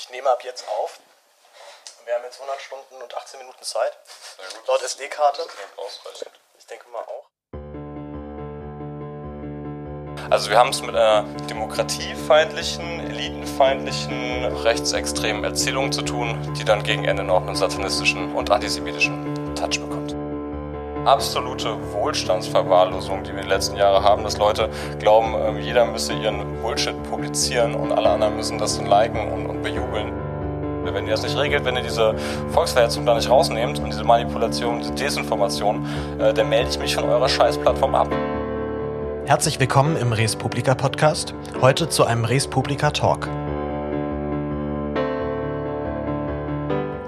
Ich nehme ab jetzt auf. Wir haben jetzt 100 Stunden und 18 Minuten Zeit. Laut SD-Karte. Ich denke mal auch. Also wir haben es mit einer demokratiefeindlichen, elitenfeindlichen, rechtsextremen Erzählung zu tun, die dann gegen Ende noch einen satanistischen und antisemitischen Touch bekommt. Absolute Wohlstandsverwahrlosung, die wir die letzten Jahre haben, dass Leute glauben, ähm, jeder müsse ihren Bullshit publizieren und alle anderen müssen das dann liken und, und bejubeln. Wenn ihr das nicht regelt, wenn ihr diese Volksverhetzung da nicht rausnehmt und diese Manipulation, diese Desinformation, äh, dann melde ich mich von eurer Scheißplattform ab. Herzlich willkommen im Res Publica Podcast. Heute zu einem Res Publica Talk.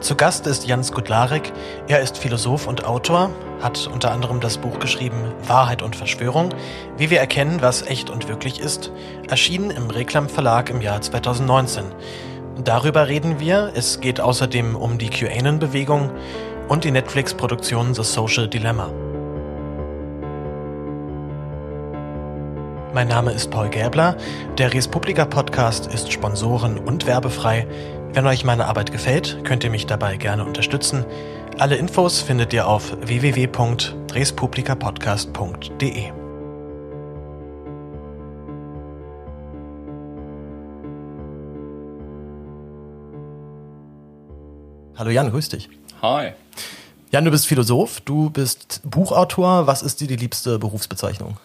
Zu Gast ist Jans Gudlarek. Er ist Philosoph und Autor, hat unter anderem das Buch geschrieben Wahrheit und Verschwörung, wie wir erkennen, was echt und wirklich ist, erschienen im Reklam Verlag im Jahr 2019. Darüber reden wir. Es geht außerdem um die QAnon-Bewegung und die Netflix-Produktion The Social Dilemma. Mein Name ist Paul Gäbler. Der Respublika Podcast ist sponsoren- und werbefrei. Wenn euch meine Arbeit gefällt, könnt ihr mich dabei gerne unterstützen. Alle Infos findet ihr auf www.respublikapodcast.de. Hallo Jan, grüß dich. Hi. Jan, du bist Philosoph, du bist Buchautor. Was ist dir die liebste Berufsbezeichnung?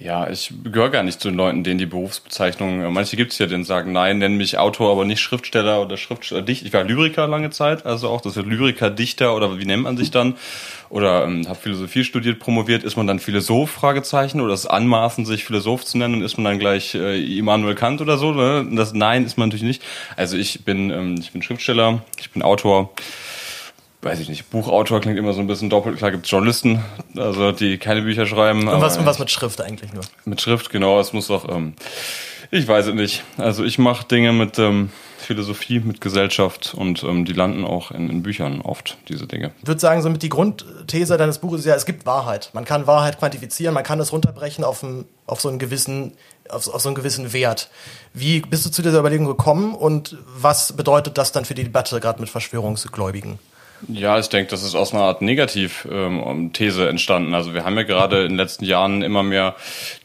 Ja, ich gehöre gar nicht zu den Leuten, denen die Berufsbezeichnung, äh, manche gibt es ja, denen sagen, nein, nenn mich Autor, aber nicht Schriftsteller oder Schriftsteller, Dicht. Ich war Lyriker lange Zeit, also auch das wird Lyriker, Dichter oder wie nennt man sich dann? Oder ähm, habe Philosophie studiert, promoviert, ist man dann Philosoph, Fragezeichen, oder ist anmaßen, sich Philosoph zu nennen, ist man dann gleich äh, Immanuel Kant oder so? Ne? Das Nein ist man natürlich nicht. Also ich bin, ähm, ich bin Schriftsteller, ich bin Autor, weiß ich nicht, Buchautor klingt immer so ein bisschen doppelt. Klar gibt es Journalisten, also die keine Bücher schreiben. Und was, und was mit Schrift eigentlich nur? Mit Schrift, genau. Es muss doch, ähm, ich weiß es nicht. Also ich mache Dinge mit ähm, Philosophie, mit Gesellschaft und ähm, die landen auch in, in, Büchern oft, diese Dinge. Ich würde sagen, somit die Grundthese deines Buches ist ja, es gibt Wahrheit. Man kann Wahrheit quantifizieren, man kann es runterbrechen auf, ein, auf so einen gewissen auf, auf so einen gewissen Wert. Wie bist du zu dieser Überlegung gekommen und was bedeutet das dann für die Debatte gerade mit Verschwörungsgläubigen? Ja, ich denke, das ist aus einer Art Negativ-These ähm, entstanden. Also wir haben ja gerade in den letzten Jahren immer mehr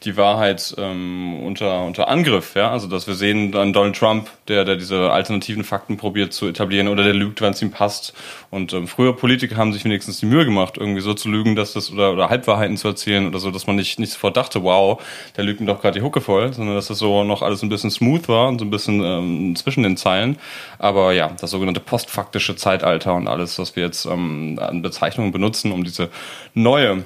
die Wahrheit ähm, unter, unter Angriff. Ja? Also dass wir sehen dann Donald Trump, der, der diese alternativen Fakten probiert zu etablieren oder der lügt, wenn es ihm passt. Und ähm, früher Politiker haben sich wenigstens die Mühe gemacht, irgendwie so zu lügen, dass das oder, oder Halbwahrheiten zu erzählen oder so, dass man nicht, nicht sofort dachte, wow, der lügt mir doch gerade die Hucke voll, sondern dass das so noch alles ein bisschen smooth war und so ein bisschen ähm, zwischen den Zeilen. Aber ja, das sogenannte postfaktische Zeitalter und alles, was wir jetzt ähm, an Bezeichnungen benutzen, um diese neue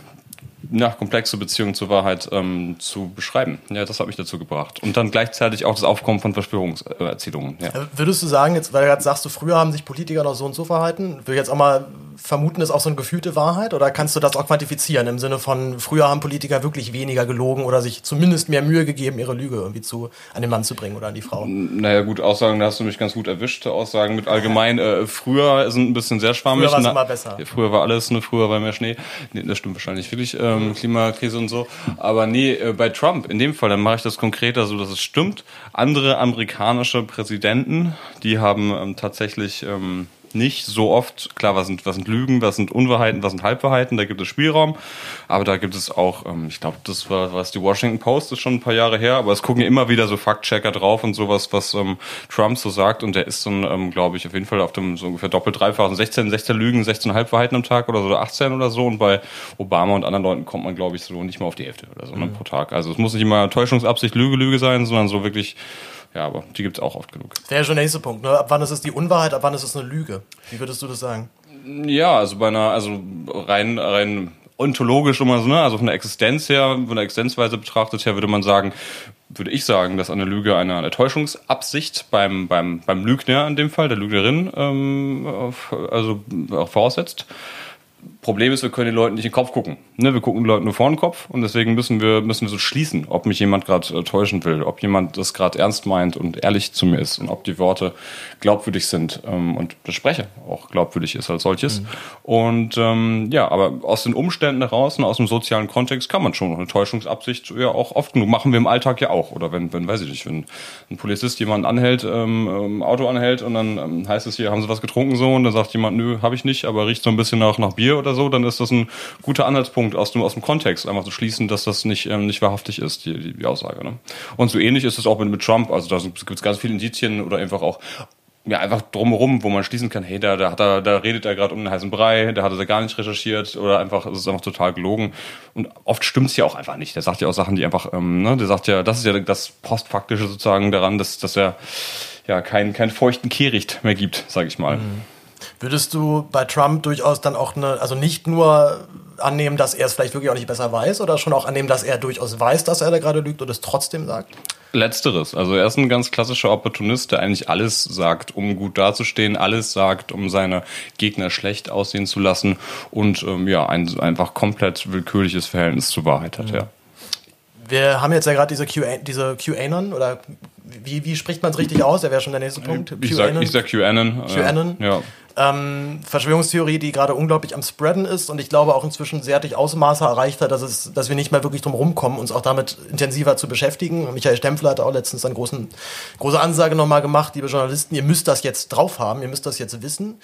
ja, komplexe Beziehung zur Wahrheit ähm, zu beschreiben. Ja, das hat mich dazu gebracht. Und dann gleichzeitig auch das Aufkommen von Verschwörungserzählungen. Ja. Äh, würdest du sagen, jetzt, weil du gerade sagst, du früher haben sich Politiker noch so und so verhalten, würde ich jetzt auch mal vermuten, ist auch so eine gefühlte Wahrheit? Oder kannst du das auch quantifizieren im Sinne von, früher haben Politiker wirklich weniger gelogen oder sich zumindest mehr Mühe gegeben, ihre Lüge irgendwie zu, an den Mann zu bringen oder an die Frau? Naja, gut, Aussagen, da hast du mich ganz gut erwischt. Aussagen mit allgemein, äh, früher sind ein bisschen sehr schwammig. Früher war es immer besser. Früher war alles, ne, früher war mehr Schnee. Nee, das stimmt wahrscheinlich wirklich, ähm, Klimakrise und so. Aber nee, äh, bei Trump, in dem Fall, dann mache ich das konkreter so, dass es stimmt. Andere amerikanische Präsidenten, die haben ähm, tatsächlich, ähm, nicht so oft, klar, was sind, was sind Lügen, was sind Unwahrheiten, was sind Halbwahrheiten, da gibt es Spielraum, aber da gibt es auch, ähm, ich glaube, das war was die Washington Post, ist schon ein paar Jahre her, aber es gucken ja immer wieder so Faktchecker drauf und sowas, was ähm, Trump so sagt und der ist dann, ähm, glaube ich, auf jeden Fall auf dem so ungefähr doppelt dreifachen, 16, 16 Lügen, 16 Halbwahrheiten am Tag oder so, 18 oder so und bei Obama und anderen Leuten kommt man, glaube ich, so nicht mal auf die Hälfte oder so ne, mhm. pro Tag. Also es muss nicht immer Täuschungsabsicht, Lüge, Lüge sein, sondern so wirklich ja, aber die gibt es auch oft genug. Der ist schon der nächste Punkt. Ne? Ab wann ist es die Unwahrheit, ab wann ist es eine Lüge? Wie würdest du das sagen? Ja, also bei einer, also rein, rein ontologisch immer so, ne? also von der Existenz her, von der Existenzweise betrachtet her, würde man sagen, würde ich sagen, dass eine Lüge eine, eine Täuschungsabsicht beim, beim, beim Lügner in dem Fall, der Lügnerin, ähm, also auch voraussetzt. Problem ist, wir können den Leuten nicht in den Kopf gucken. Ne, wir gucken den Leuten nur vor den Kopf und deswegen müssen wir, müssen wir so schließen, ob mich jemand gerade äh, täuschen will, ob jemand das gerade ernst meint und ehrlich zu mir ist und ob die Worte glaubwürdig sind ähm, und das Spreche auch glaubwürdig ist als solches. Mhm. Und ähm, ja, aber aus den Umständen heraus und aus dem sozialen Kontext kann man schon eine Täuschungsabsicht ja auch oft genug machen wir im Alltag ja auch. Oder wenn, wenn weiß ich nicht, wenn ein Polizist jemanden anhält, ähm, ähm Auto anhält und dann ähm, heißt es hier, haben Sie was getrunken so und dann sagt jemand, nö, habe ich nicht, aber riecht so ein bisschen nach, nach Bier oder so, dann ist das ein guter Anhaltspunkt aus dem, aus dem Kontext, einfach zu schließen, dass das nicht, ähm, nicht wahrhaftig ist, die, die, die Aussage. Ne? Und so ähnlich ist es auch mit, mit Trump. Also da gibt es ganz viele Indizien oder einfach auch ja, einfach drumherum, wo man schließen kann, hey, da, da, hat er, da redet er gerade um den heißen Brei, da hat er gar nicht recherchiert oder einfach, es ist einfach total gelogen. Und oft stimmt es ja auch einfach nicht. Der sagt ja auch Sachen, die einfach, ähm, ne, der sagt ja, das ist ja das Postfaktische sozusagen daran, dass, dass er ja keinen keinen feuchten Kehricht mehr gibt, sage ich mal. Mhm. Würdest du bei Trump durchaus dann auch eine, also nicht nur annehmen, dass er es vielleicht wirklich auch nicht besser weiß oder schon auch annehmen, dass er durchaus weiß, dass er da gerade lügt und es trotzdem sagt? Letzteres. Also er ist ein ganz klassischer Opportunist, der eigentlich alles sagt, um gut dazustehen, alles sagt, um seine Gegner schlecht aussehen zu lassen und ähm, ja, ein einfach komplett willkürliches Verhältnis zur Wahrheit hat, mhm. ja. Wir haben jetzt ja gerade diese QA, diese QAnon oder wie, wie spricht man es richtig aus? Der wäre schon der nächste Punkt. Ich sag, ich sag QAnon. QAnon. Äh, ja. Ähm, Verschwörungstheorie, die gerade unglaublich am Spreaden ist und ich glaube auch inzwischen sehr durch Ausmaße erreicht hat, dass, es, dass wir nicht mehr wirklich drum rumkommen, uns auch damit intensiver zu beschäftigen. Michael Stempfler hat auch letztens eine großen, große Ansage nochmal gemacht, liebe Journalisten, ihr müsst das jetzt drauf haben, ihr müsst das jetzt wissen.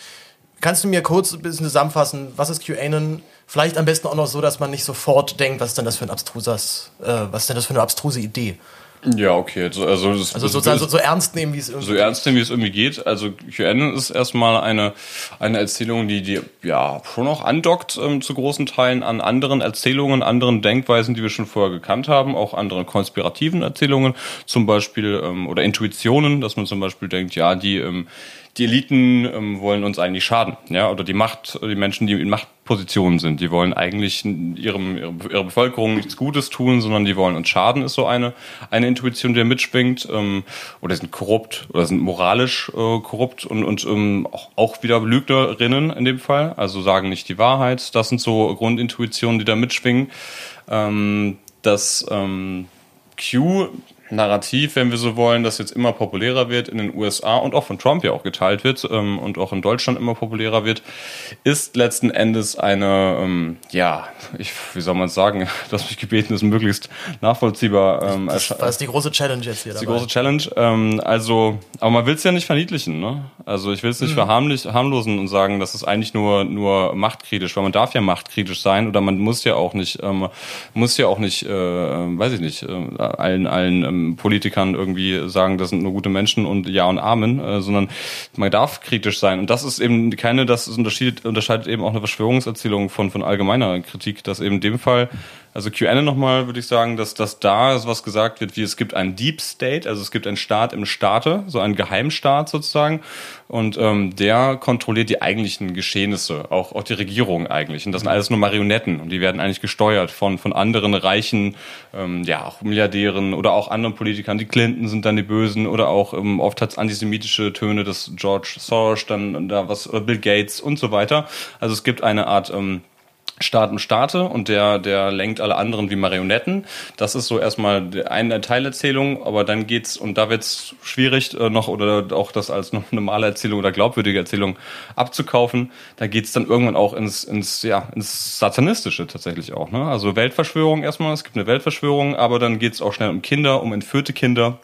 Kannst du mir kurz ein bisschen zusammenfassen, was ist QAnon? Vielleicht am besten auch noch so, dass man nicht sofort denkt, was ist denn das für ein abstruses, äh, was ist denn das für eine abstruse Idee? Ja, okay. Also, also, das, also sozusagen so, so, ernst nehmen, wie es irgendwie So ernst nehmen, wie es irgendwie geht. Also QN ist erstmal eine, eine Erzählung, die, die ja schon auch andockt ähm, zu großen Teilen an anderen Erzählungen, anderen Denkweisen, die wir schon vorher gekannt haben, auch anderen konspirativen Erzählungen, zum Beispiel, ähm, oder Intuitionen, dass man zum Beispiel denkt, ja, die ähm, die Eliten ähm, wollen uns eigentlich schaden, ja, oder die Macht, die Menschen, die in Machtpositionen sind, die wollen eigentlich ihrem, ihrer Bevölkerung nichts Gutes tun, sondern die wollen uns schaden, ist so eine, eine Intuition, die da mitschwingt, ähm, oder sind korrupt oder sind moralisch äh, korrupt und, und ähm, auch, auch wieder Lügnerinnen in dem Fall, also sagen nicht die Wahrheit. Das sind so Grundintuitionen, die da mitschwingen. Ähm, das ähm, Q Narrativ, wenn wir so wollen, das jetzt immer populärer wird in den USA und auch von Trump ja auch geteilt wird ähm, und auch in Deutschland immer populärer wird, ist letzten Endes eine, ähm, ja, ich, wie soll man es sagen, dass mich gebeten ist, möglichst nachvollziehbar. Ähm, das, das ist die große Challenge jetzt hier. Das ist die große Challenge. Ähm, also, aber man will es ja nicht verniedlichen, ne? Also ich will es nicht mhm. verharmlosen und sagen, das ist eigentlich nur nur machtkritisch, weil man darf ja machtkritisch sein oder man muss ja auch nicht, ähm, muss ja auch nicht, äh, weiß ich nicht, äh, allen allen ähm, Politikern irgendwie sagen, das sind nur gute Menschen und Ja und Amen, äh, sondern man darf kritisch sein. Und das ist eben keine, das unterscheidet, unterscheidet eben auch eine Verschwörungserzählung von, von allgemeiner Kritik, dass eben in dem Fall also QAnon nochmal würde ich sagen, dass, dass da was gesagt wird, wie es gibt einen Deep State, also es gibt einen Staat im Staate, so einen Geheimstaat sozusagen. Und ähm, der kontrolliert die eigentlichen Geschehnisse, auch, auch die Regierung eigentlich. Und das sind alles nur Marionetten und die werden eigentlich gesteuert von, von anderen reichen, ähm, ja, auch Milliardären oder auch anderen Politikern. Die Clinton sind dann die Bösen oder auch ähm, oft hat es antisemitische Töne, das George Soros, dann da was, oder Bill Gates und so weiter. Also es gibt eine Art ähm, Staaten starte und der, der lenkt alle anderen wie Marionetten. Das ist so erstmal eine Teilerzählung, aber dann geht's, und da wird's schwierig, äh, noch oder auch das als normale Erzählung oder glaubwürdige Erzählung abzukaufen. Da geht's dann irgendwann auch ins, ins, ja, ins Satanistische tatsächlich auch. Ne? Also Weltverschwörung erstmal, es gibt eine Weltverschwörung, aber dann geht's auch schnell um Kinder, um entführte Kinder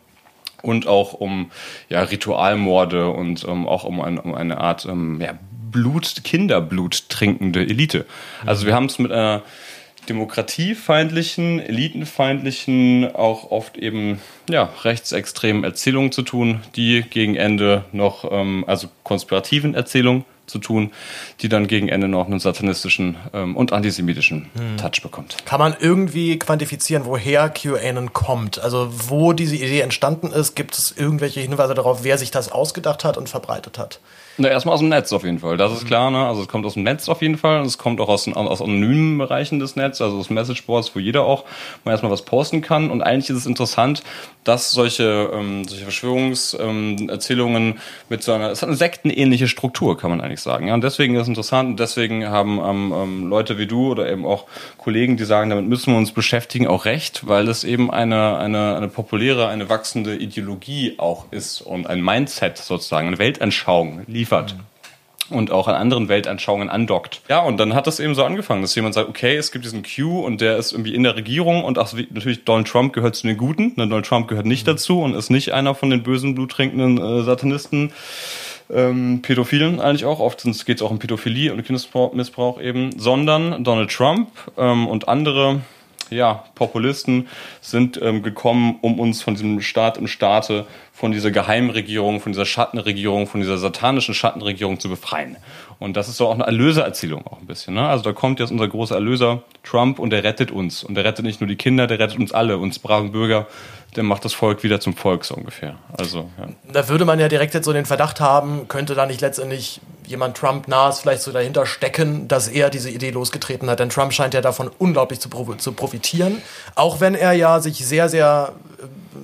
und auch um ja, Ritualmorde und ähm, auch um, ein, um eine Art ähm, ja, Blut, Kinderblut trinkende Elite. Also wir haben es mit einer demokratiefeindlichen, elitenfeindlichen, auch oft eben ja, rechtsextremen Erzählungen zu tun, die gegen Ende noch, ähm, also konspirativen Erzählungen zu tun, die dann gegen Ende noch einen satanistischen ähm, und antisemitischen hm. Touch bekommt. Kann man irgendwie quantifizieren, woher QAnon kommt? Also wo diese Idee entstanden ist? Gibt es irgendwelche Hinweise darauf, wer sich das ausgedacht hat und verbreitet hat? Na, erstmal aus dem Netz auf jeden Fall. Das ist klar, ne? Also es kommt aus dem Netz auf jeden Fall. Es kommt auch aus, aus anonymen Bereichen des Netzes, also aus Messageboards, wo jeder auch mal erstmal was posten kann. Und eigentlich ist es interessant, dass solche, ähm, solche Verschwörungserzählungen mit so einer, es hat eine sektenähnliche Struktur, kann man eigentlich eigentlich sagen. Ja, und deswegen ist es interessant und deswegen haben ähm, ähm, Leute wie du oder eben auch Kollegen, die sagen, damit müssen wir uns beschäftigen, auch recht, weil es eben eine, eine, eine populäre, eine wachsende Ideologie auch ist und ein Mindset sozusagen, eine Weltanschauung liefert. Mhm und auch an anderen Weltanschauungen andockt. Ja, und dann hat das eben so angefangen, dass jemand sagt, okay, es gibt diesen Q und der ist irgendwie in der Regierung und auch natürlich Donald Trump gehört zu den Guten, ne, Donald Trump gehört nicht mhm. dazu und ist nicht einer von den bösen, bluttrinkenden äh, Satanisten. Ähm, Pädophilen eigentlich auch, oft geht es auch um Pädophilie und Kindesmissbrauch eben, sondern Donald Trump ähm, und andere ja, Populisten sind ähm, gekommen, um uns von diesem Staat im Staate von dieser Geheimregierung, von dieser Schattenregierung, von dieser satanischen Schattenregierung zu befreien. Und das ist so auch eine Erlösererzählung auch ein bisschen. Ne? Also da kommt jetzt unser großer Erlöser Trump und der rettet uns. Und der rettet nicht nur die Kinder, der rettet uns alle, uns braven Bürger. Der macht das Volk wieder zum Volk so ungefähr. Also ja. Da würde man ja direkt jetzt so den Verdacht haben, könnte da nicht letztendlich jemand Trump nahes vielleicht so dahinter stecken, dass er diese Idee losgetreten hat. Denn Trump scheint ja davon unglaublich zu, zu profitieren. Auch wenn er ja sich sehr, sehr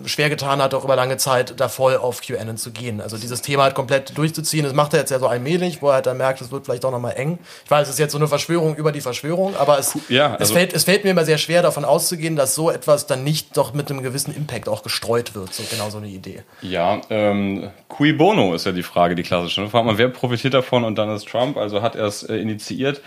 schwer getan hat, auch über lange Zeit da voll auf QAnon zu gehen. Also dieses Thema halt komplett durchzuziehen, das macht er jetzt ja so allmählich, wo er halt dann merkt, es wird vielleicht doch nochmal eng. Ich weiß, es ist jetzt so eine Verschwörung über die Verschwörung, aber es, ja, also es, fällt, es fällt mir immer sehr schwer davon auszugehen, dass so etwas dann nicht doch mit einem gewissen Impact auch gestreut wird. So genau so eine Idee. Ja, ähm, cui bono ist ja die Frage, die klassische. Da fragt man, wer profitiert davon und dann ist Trump, also hat er es äh, initiiert.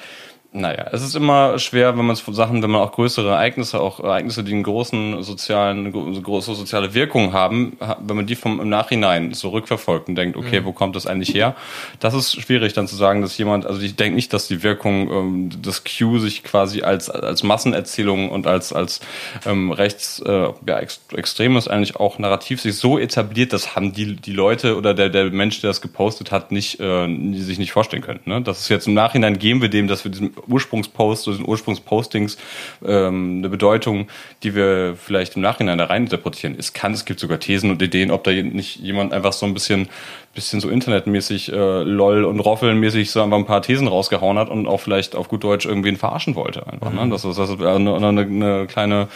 Naja, es ist immer schwer, wenn man es von Sachen, wenn man auch größere Ereignisse, auch Ereignisse, die einen großen sozialen, große soziale Wirkung haben, wenn man die vom im Nachhinein so rückverfolgt und denkt, okay, mhm. wo kommt das eigentlich her? Das ist schwierig dann zu sagen, dass jemand, also ich denke nicht, dass die Wirkung ähm, des Q sich quasi als als Massenerzählung und als als ähm, rechts äh, ja, extremes eigentlich auch narrativ sich so etabliert, das haben die die Leute oder der der Mensch, der das gepostet hat, nicht äh, sich nicht vorstellen können. Ne? Das ist jetzt im Nachhinein geben wir dem, dass wir diesem Ursprungspost oder den Ursprungspostings ähm, eine Bedeutung, die wir vielleicht im Nachhinein da rein interpretieren. Es kann, es gibt sogar Thesen und Ideen, ob da nicht jemand einfach so ein bisschen, bisschen so internetmäßig äh, lol und roffelmäßig so einfach ein paar Thesen rausgehauen hat und auch vielleicht auf gut Deutsch irgendwen verarschen wollte. Einfach, ne? mhm. ne? Das ist, das ist eine, eine, eine kleine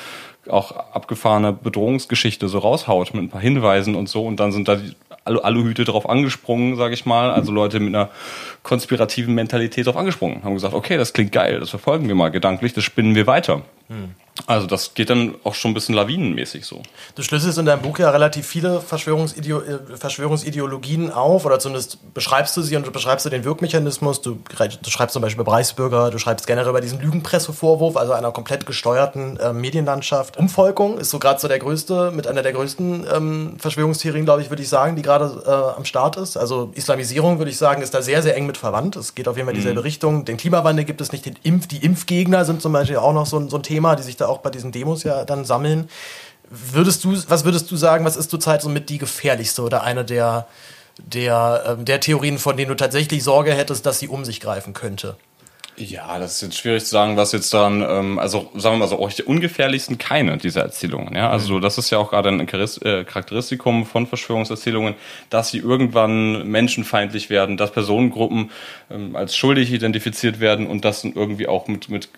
auch abgefahrene Bedrohungsgeschichte so raushaut mit ein paar Hinweisen und so und dann sind da die Alu Aluhüte drauf angesprungen, sage ich mal. Also Leute mit einer konspirativen Mentalität drauf angesprungen, haben gesagt, okay, das klingt geil, das verfolgen wir mal gedanklich, das spinnen wir weiter. Hm. Also das geht dann auch schon ein bisschen lawinenmäßig so. Du schlüsselst in deinem Buch ja relativ viele Verschwörungsideo äh, Verschwörungsideologien auf oder zumindest beschreibst du sie und beschreibst du den Wirkmechanismus. Du, du schreibst zum Beispiel über Reichsbürger, du schreibst generell über diesen Lügenpressevorwurf, also einer komplett gesteuerten äh, Medienlandschaft. Umvolkung ist so gerade so der größte, mit einer der größten ähm, Verschwörungstheorien, glaube ich, würde ich sagen, die gerade äh, am Start ist. Also Islamisierung, würde ich sagen, ist da sehr, sehr eng mit verwandt. Es geht auf jeden Fall in dieselbe mhm. Richtung. Den Klimawandel gibt es nicht, den Impf, die Impfgegner sind zum Beispiel auch noch so, so ein Thema, die sich da da auch bei diesen Demos ja dann sammeln. Würdest du, was würdest du sagen, was ist zurzeit so mit die gefährlichste oder eine der, der, ähm, der Theorien, von denen du tatsächlich Sorge hättest, dass sie um sich greifen könnte? Ja, das ist jetzt schwierig zu sagen, was jetzt dann, ähm, also sagen wir mal so, auch die ungefährlichsten keine dieser Erzählungen. Ja, also mhm. das ist ja auch gerade ein äh, Charakteristikum von Verschwörungserzählungen, dass sie irgendwann menschenfeindlich werden, dass Personengruppen ähm, als schuldig identifiziert werden und das irgendwie auch mit mit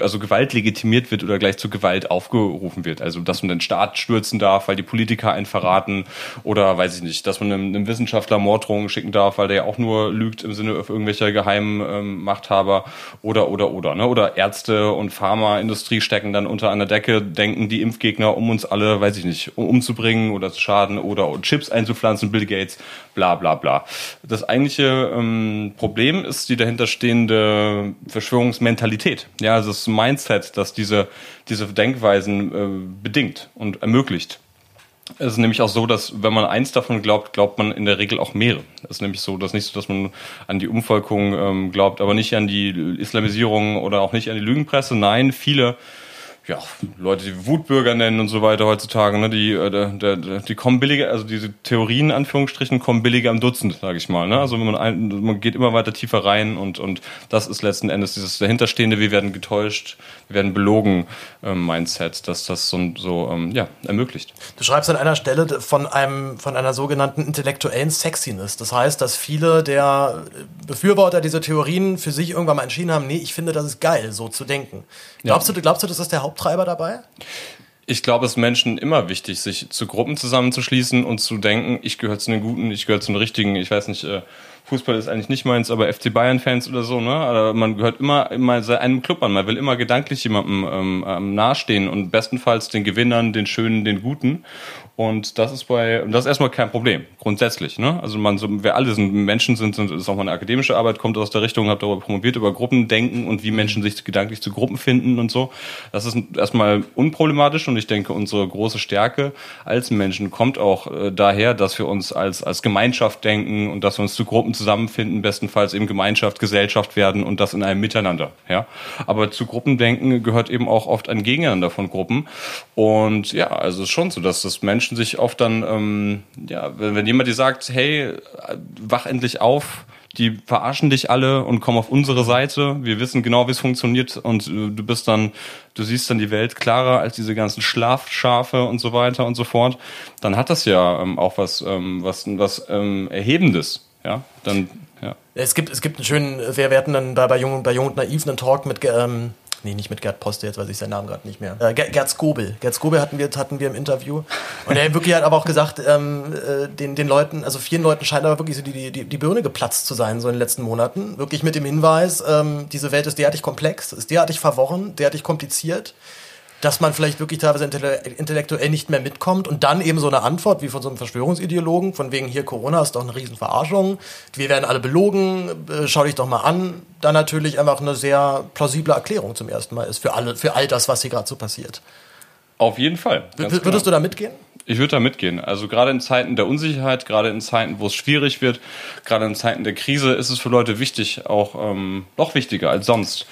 also Gewalt legitimiert wird oder gleich zu Gewalt aufgerufen wird. Also dass man den Staat stürzen darf, weil die Politiker einen verraten oder weiß ich nicht, dass man einem, einem Wissenschaftler Morddrohungen schicken darf, weil der ja auch nur lügt im Sinne irgendwelcher geheimen ähm, Machthaber oder, oder, oder. Ne? Oder Ärzte und Pharmaindustrie stecken dann unter einer Decke, denken die Impfgegner, um uns alle, weiß ich nicht, umzubringen oder zu schaden oder Chips einzupflanzen, Bill Gates, bla bla bla. Das eigentliche ähm, Problem ist die dahinterstehende Verschwörungsmentalität. Ja, also das Mindset, das diese, diese Denkweisen äh, bedingt und ermöglicht. Es ist nämlich auch so, dass wenn man eins davon glaubt, glaubt man in der Regel auch mehrere. Es ist nämlich so, dass nicht so, dass man an die Umvolkung ähm, glaubt, aber nicht an die Islamisierung oder auch nicht an die Lügenpresse. Nein, viele ja, Leute, die Wutbürger nennen und so weiter heutzutage, ne, die, äh, die kommen billiger, also diese Theorien, Anführungsstrichen, kommen billiger am Dutzend, sage ich mal. Ne? Also man, ein, man geht immer weiter tiefer rein und, und das ist letzten Endes dieses dahinterstehende, wir werden getäuscht, wir werden belogen ähm, Mindset, dass das so, so ähm, ja, ermöglicht. Du schreibst an einer Stelle von einem von einer sogenannten intellektuellen Sexiness. Das heißt, dass viele der Befürworter dieser Theorien für sich irgendwann mal entschieden haben, nee, ich finde, das ist geil, so zu denken. Glaubst, ja. du, glaubst du, das ist der Haupttreiber dabei? Ich glaube, es ist Menschen immer wichtig, sich zu Gruppen zusammenzuschließen und zu denken, ich gehöre zu den Guten, ich gehöre zu den Richtigen. Ich weiß nicht, äh, Fußball ist eigentlich nicht meins, aber FC Bayern-Fans oder so, ne? Man gehört immer, immer einem Club an. Man will immer gedanklich jemandem ähm, nahestehen und bestenfalls den Gewinnern, den Schönen, den Guten. Und das ist bei, das ist erstmal kein Problem, grundsätzlich. Ne? Also man, so, wir alle sind Menschen sind, sind, ist auch mal eine akademische Arbeit, kommt aus der Richtung, habe darüber promoviert, über Gruppendenken und wie Menschen sich gedanklich zu Gruppen finden und so. Das ist erstmal unproblematisch und ich denke, unsere große Stärke als Menschen kommt auch äh, daher, dass wir uns als, als Gemeinschaft denken und dass wir uns zu Gruppen zusammenfinden, bestenfalls eben Gemeinschaft, Gesellschaft werden und das in einem Miteinander. Ja? Aber zu Gruppendenken gehört eben auch oft ein Gegeneinander von Gruppen. Und ja, also es ist schon so, dass das Menschen Menschen sich oft dann, ähm, ja, wenn, wenn jemand dir sagt, hey, wach endlich auf, die verarschen dich alle und kommen auf unsere Seite. Wir wissen genau, wie es funktioniert und äh, du bist dann, du siehst dann die Welt klarer als diese ganzen Schlafschafe und so weiter und so fort. Dann hat das ja ähm, auch was, ähm, was, was ähm, Erhebendes. Ja, dann, ja. Es gibt, es gibt einen schönen, wir, wir hatten dann bei, bei Jung, bei Jung und Naiv einen Talk mit, ähm, nee, nicht mit Gerd Poste, jetzt weiß ich seinen Namen gerade nicht mehr. Äh, Gerd Skobel. Gerd Skobel hatten wir, hatten wir im Interview. Und er wirklich hat aber auch gesagt, ähm, äh, den, den Leuten, also vielen Leuten scheint aber wirklich so die, die, die Birne geplatzt zu sein, so in den letzten Monaten. Wirklich mit dem Hinweis, ähm, diese Welt ist derartig komplex, ist derartig verworren, derartig kompliziert dass man vielleicht wirklich teilweise intellektuell nicht mehr mitkommt und dann eben so eine Antwort wie von so einem Verschwörungsideologen, von wegen hier Corona ist doch eine Riesenverarschung, wir werden alle belogen, äh, schau dich doch mal an, dann natürlich einfach eine sehr plausible Erklärung zum ersten Mal ist für alle, für all das, was hier gerade so passiert. Auf jeden Fall. Würdest genau. du da mitgehen? Ich würde da mitgehen. Also gerade in Zeiten der Unsicherheit, gerade in Zeiten, wo es schwierig wird, gerade in Zeiten der Krise ist es für Leute wichtig, auch ähm, noch wichtiger als sonst,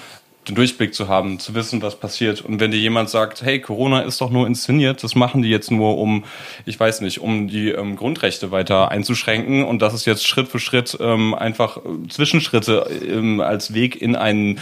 den Durchblick zu haben, zu wissen, was passiert. Und wenn dir jemand sagt, hey, Corona ist doch nur inszeniert, das machen die jetzt nur, um, ich weiß nicht, um die ähm, Grundrechte weiter einzuschränken und das ist jetzt Schritt für Schritt ähm, einfach äh, Zwischenschritte ähm, als Weg in einen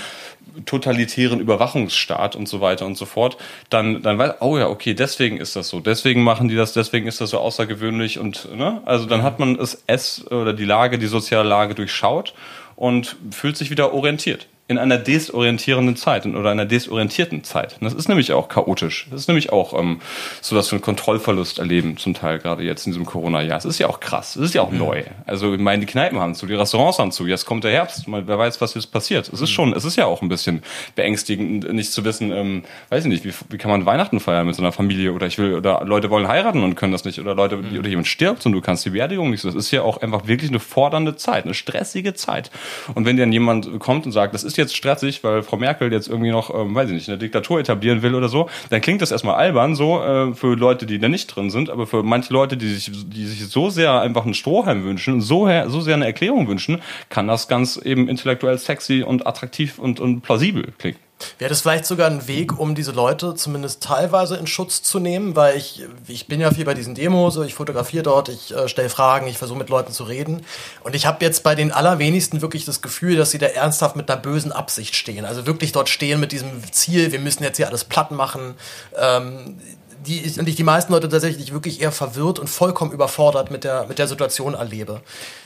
totalitären Überwachungsstaat und so weiter und so fort, dann, dann weiß, oh ja, okay, deswegen ist das so, deswegen machen die das, deswegen ist das so außergewöhnlich und, ne, also dann hat man es, es oder die Lage, die soziale Lage durchschaut und fühlt sich wieder orientiert in einer desorientierenden Zeit oder einer desorientierten Zeit. Und das ist nämlich auch chaotisch. Das ist nämlich auch ähm, so, dass wir einen Kontrollverlust erleben, zum Teil gerade jetzt in diesem Corona-Jahr. Es ist ja auch krass. Es ist ja auch mhm. neu. Also ich meine, die Kneipen haben zu, die Restaurants haben zu. Jetzt kommt der Herbst. Wer weiß, was jetzt passiert. Es ist mhm. schon, es ist ja auch ein bisschen beängstigend, nicht zu wissen, ähm, weiß ich nicht, wie, wie kann man Weihnachten feiern mit so einer Familie oder ich will, oder Leute wollen heiraten und können das nicht oder Leute, mhm. oder jemand stirbt und du kannst die Beerdigung nicht so. Das ist ja auch einfach wirklich eine fordernde Zeit, eine stressige Zeit. Und wenn dann jemand kommt und sagt, das ist jetzt stressig, weil Frau Merkel jetzt irgendwie noch, ähm, weiß ich nicht, eine Diktatur etablieren will oder so, dann klingt das erstmal albern so äh, für Leute, die da nicht drin sind, aber für manche Leute, die sich, die sich so sehr einfach einen Strohhalm wünschen, so, so sehr eine Erklärung wünschen, kann das ganz eben intellektuell sexy und attraktiv und, und plausibel klingen. Wäre das vielleicht sogar ein Weg, um diese Leute zumindest teilweise in Schutz zu nehmen? Weil ich, ich bin ja viel bei diesen Demos, ich fotografiere dort, ich äh, stelle Fragen, ich versuche mit Leuten zu reden. Und ich habe jetzt bei den allerwenigsten wirklich das Gefühl, dass sie da ernsthaft mit einer bösen Absicht stehen. Also wirklich dort stehen mit diesem Ziel, wir müssen jetzt hier alles platt machen. Ähm, die und ich die meisten Leute tatsächlich wirklich eher verwirrt und vollkommen überfordert mit der, mit der Situation erlebe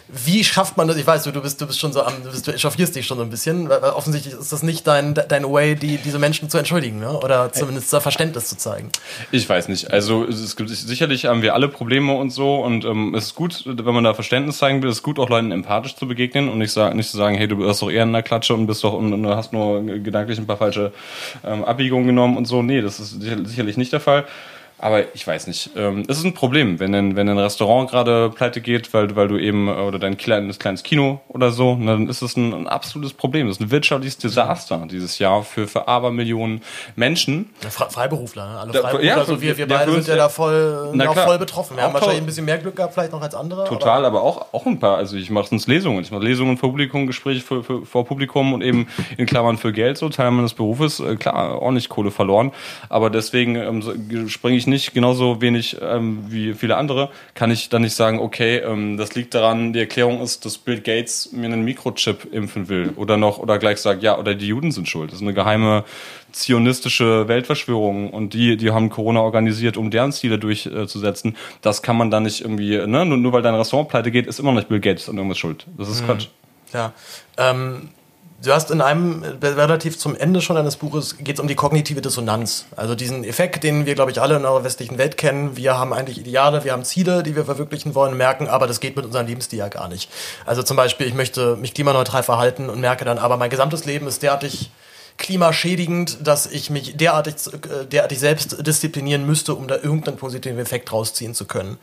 wie schafft man das? Ich weiß, du, du bist, du bist schon so am, du, bist, du echauffierst dich schon so ein bisschen, weil offensichtlich ist das nicht dein, dein Way, die, diese Menschen zu entschuldigen, ne? oder zumindest da Verständnis zu zeigen. Ich weiß nicht. Also es gibt sicherlich haben wir alle Probleme und so und ähm, es ist gut, wenn man da Verständnis zeigen will, es ist gut, auch Leuten empathisch zu begegnen und nicht, sagen, nicht zu sagen, hey, du hast doch eher in der Klatsche und bist doch und, und hast nur gedanklich ein paar falsche ähm, Abbiegungen genommen und so. Nee, das ist sicherlich nicht der Fall. Aber ich weiß nicht. Ähm, es ist ein Problem, wenn ein, wenn ein Restaurant gerade pleite geht, weil, weil du eben, äh, oder dein kleines, kleines Kino oder so, ne, dann ist es ein, ein absolutes Problem. Das ist ein wirtschaftliches Desaster dieses Jahr für, für Abermillionen Menschen. Ja, Freiberufler, ne? alle Freiberufler. Ja, also wir, wir beide sind ja da voll, na klar, voll betroffen. Wir haben wahrscheinlich ein bisschen mehr Glück gehabt, vielleicht noch als andere. Total, aber, aber auch, auch ein paar. Also ich mache sonst Lesungen. Ich mache Lesungen vor Publikum, Gespräche für, für, vor Publikum und eben in Klammern für Geld, so Teil meines Berufes. Äh, klar, ordentlich Kohle verloren. Aber deswegen ähm, springe ich ich nicht genauso wenig ähm, wie viele andere, kann ich dann nicht sagen, okay, ähm, das liegt daran, die Erklärung ist, dass Bill Gates mir einen Mikrochip impfen will oder noch oder gleich sagt, ja, oder die Juden sind schuld. Das ist eine geheime zionistische Weltverschwörung und die, die haben Corona organisiert, um deren Ziele durchzusetzen. Das kann man dann nicht irgendwie, ne, nur, nur weil dein Restaurant pleite geht, ist immer noch nicht Bill Gates an irgendwas schuld. Das ist mhm. Quatsch. Ja. Ähm Du hast in einem, äh, relativ zum Ende schon eines Buches, geht es um die kognitive Dissonanz. Also diesen Effekt, den wir, glaube ich, alle in unserer westlichen Welt kennen. Wir haben eigentlich Ideale, wir haben Ziele, die wir verwirklichen wollen, merken, aber das geht mit unserem Lebensstil ja gar nicht. Also zum Beispiel, ich möchte mich klimaneutral verhalten und merke dann, aber mein gesamtes Leben ist derartig klimaschädigend, dass ich mich derartig, äh, derartig selbst disziplinieren müsste, um da irgendeinen positiven Effekt rausziehen zu können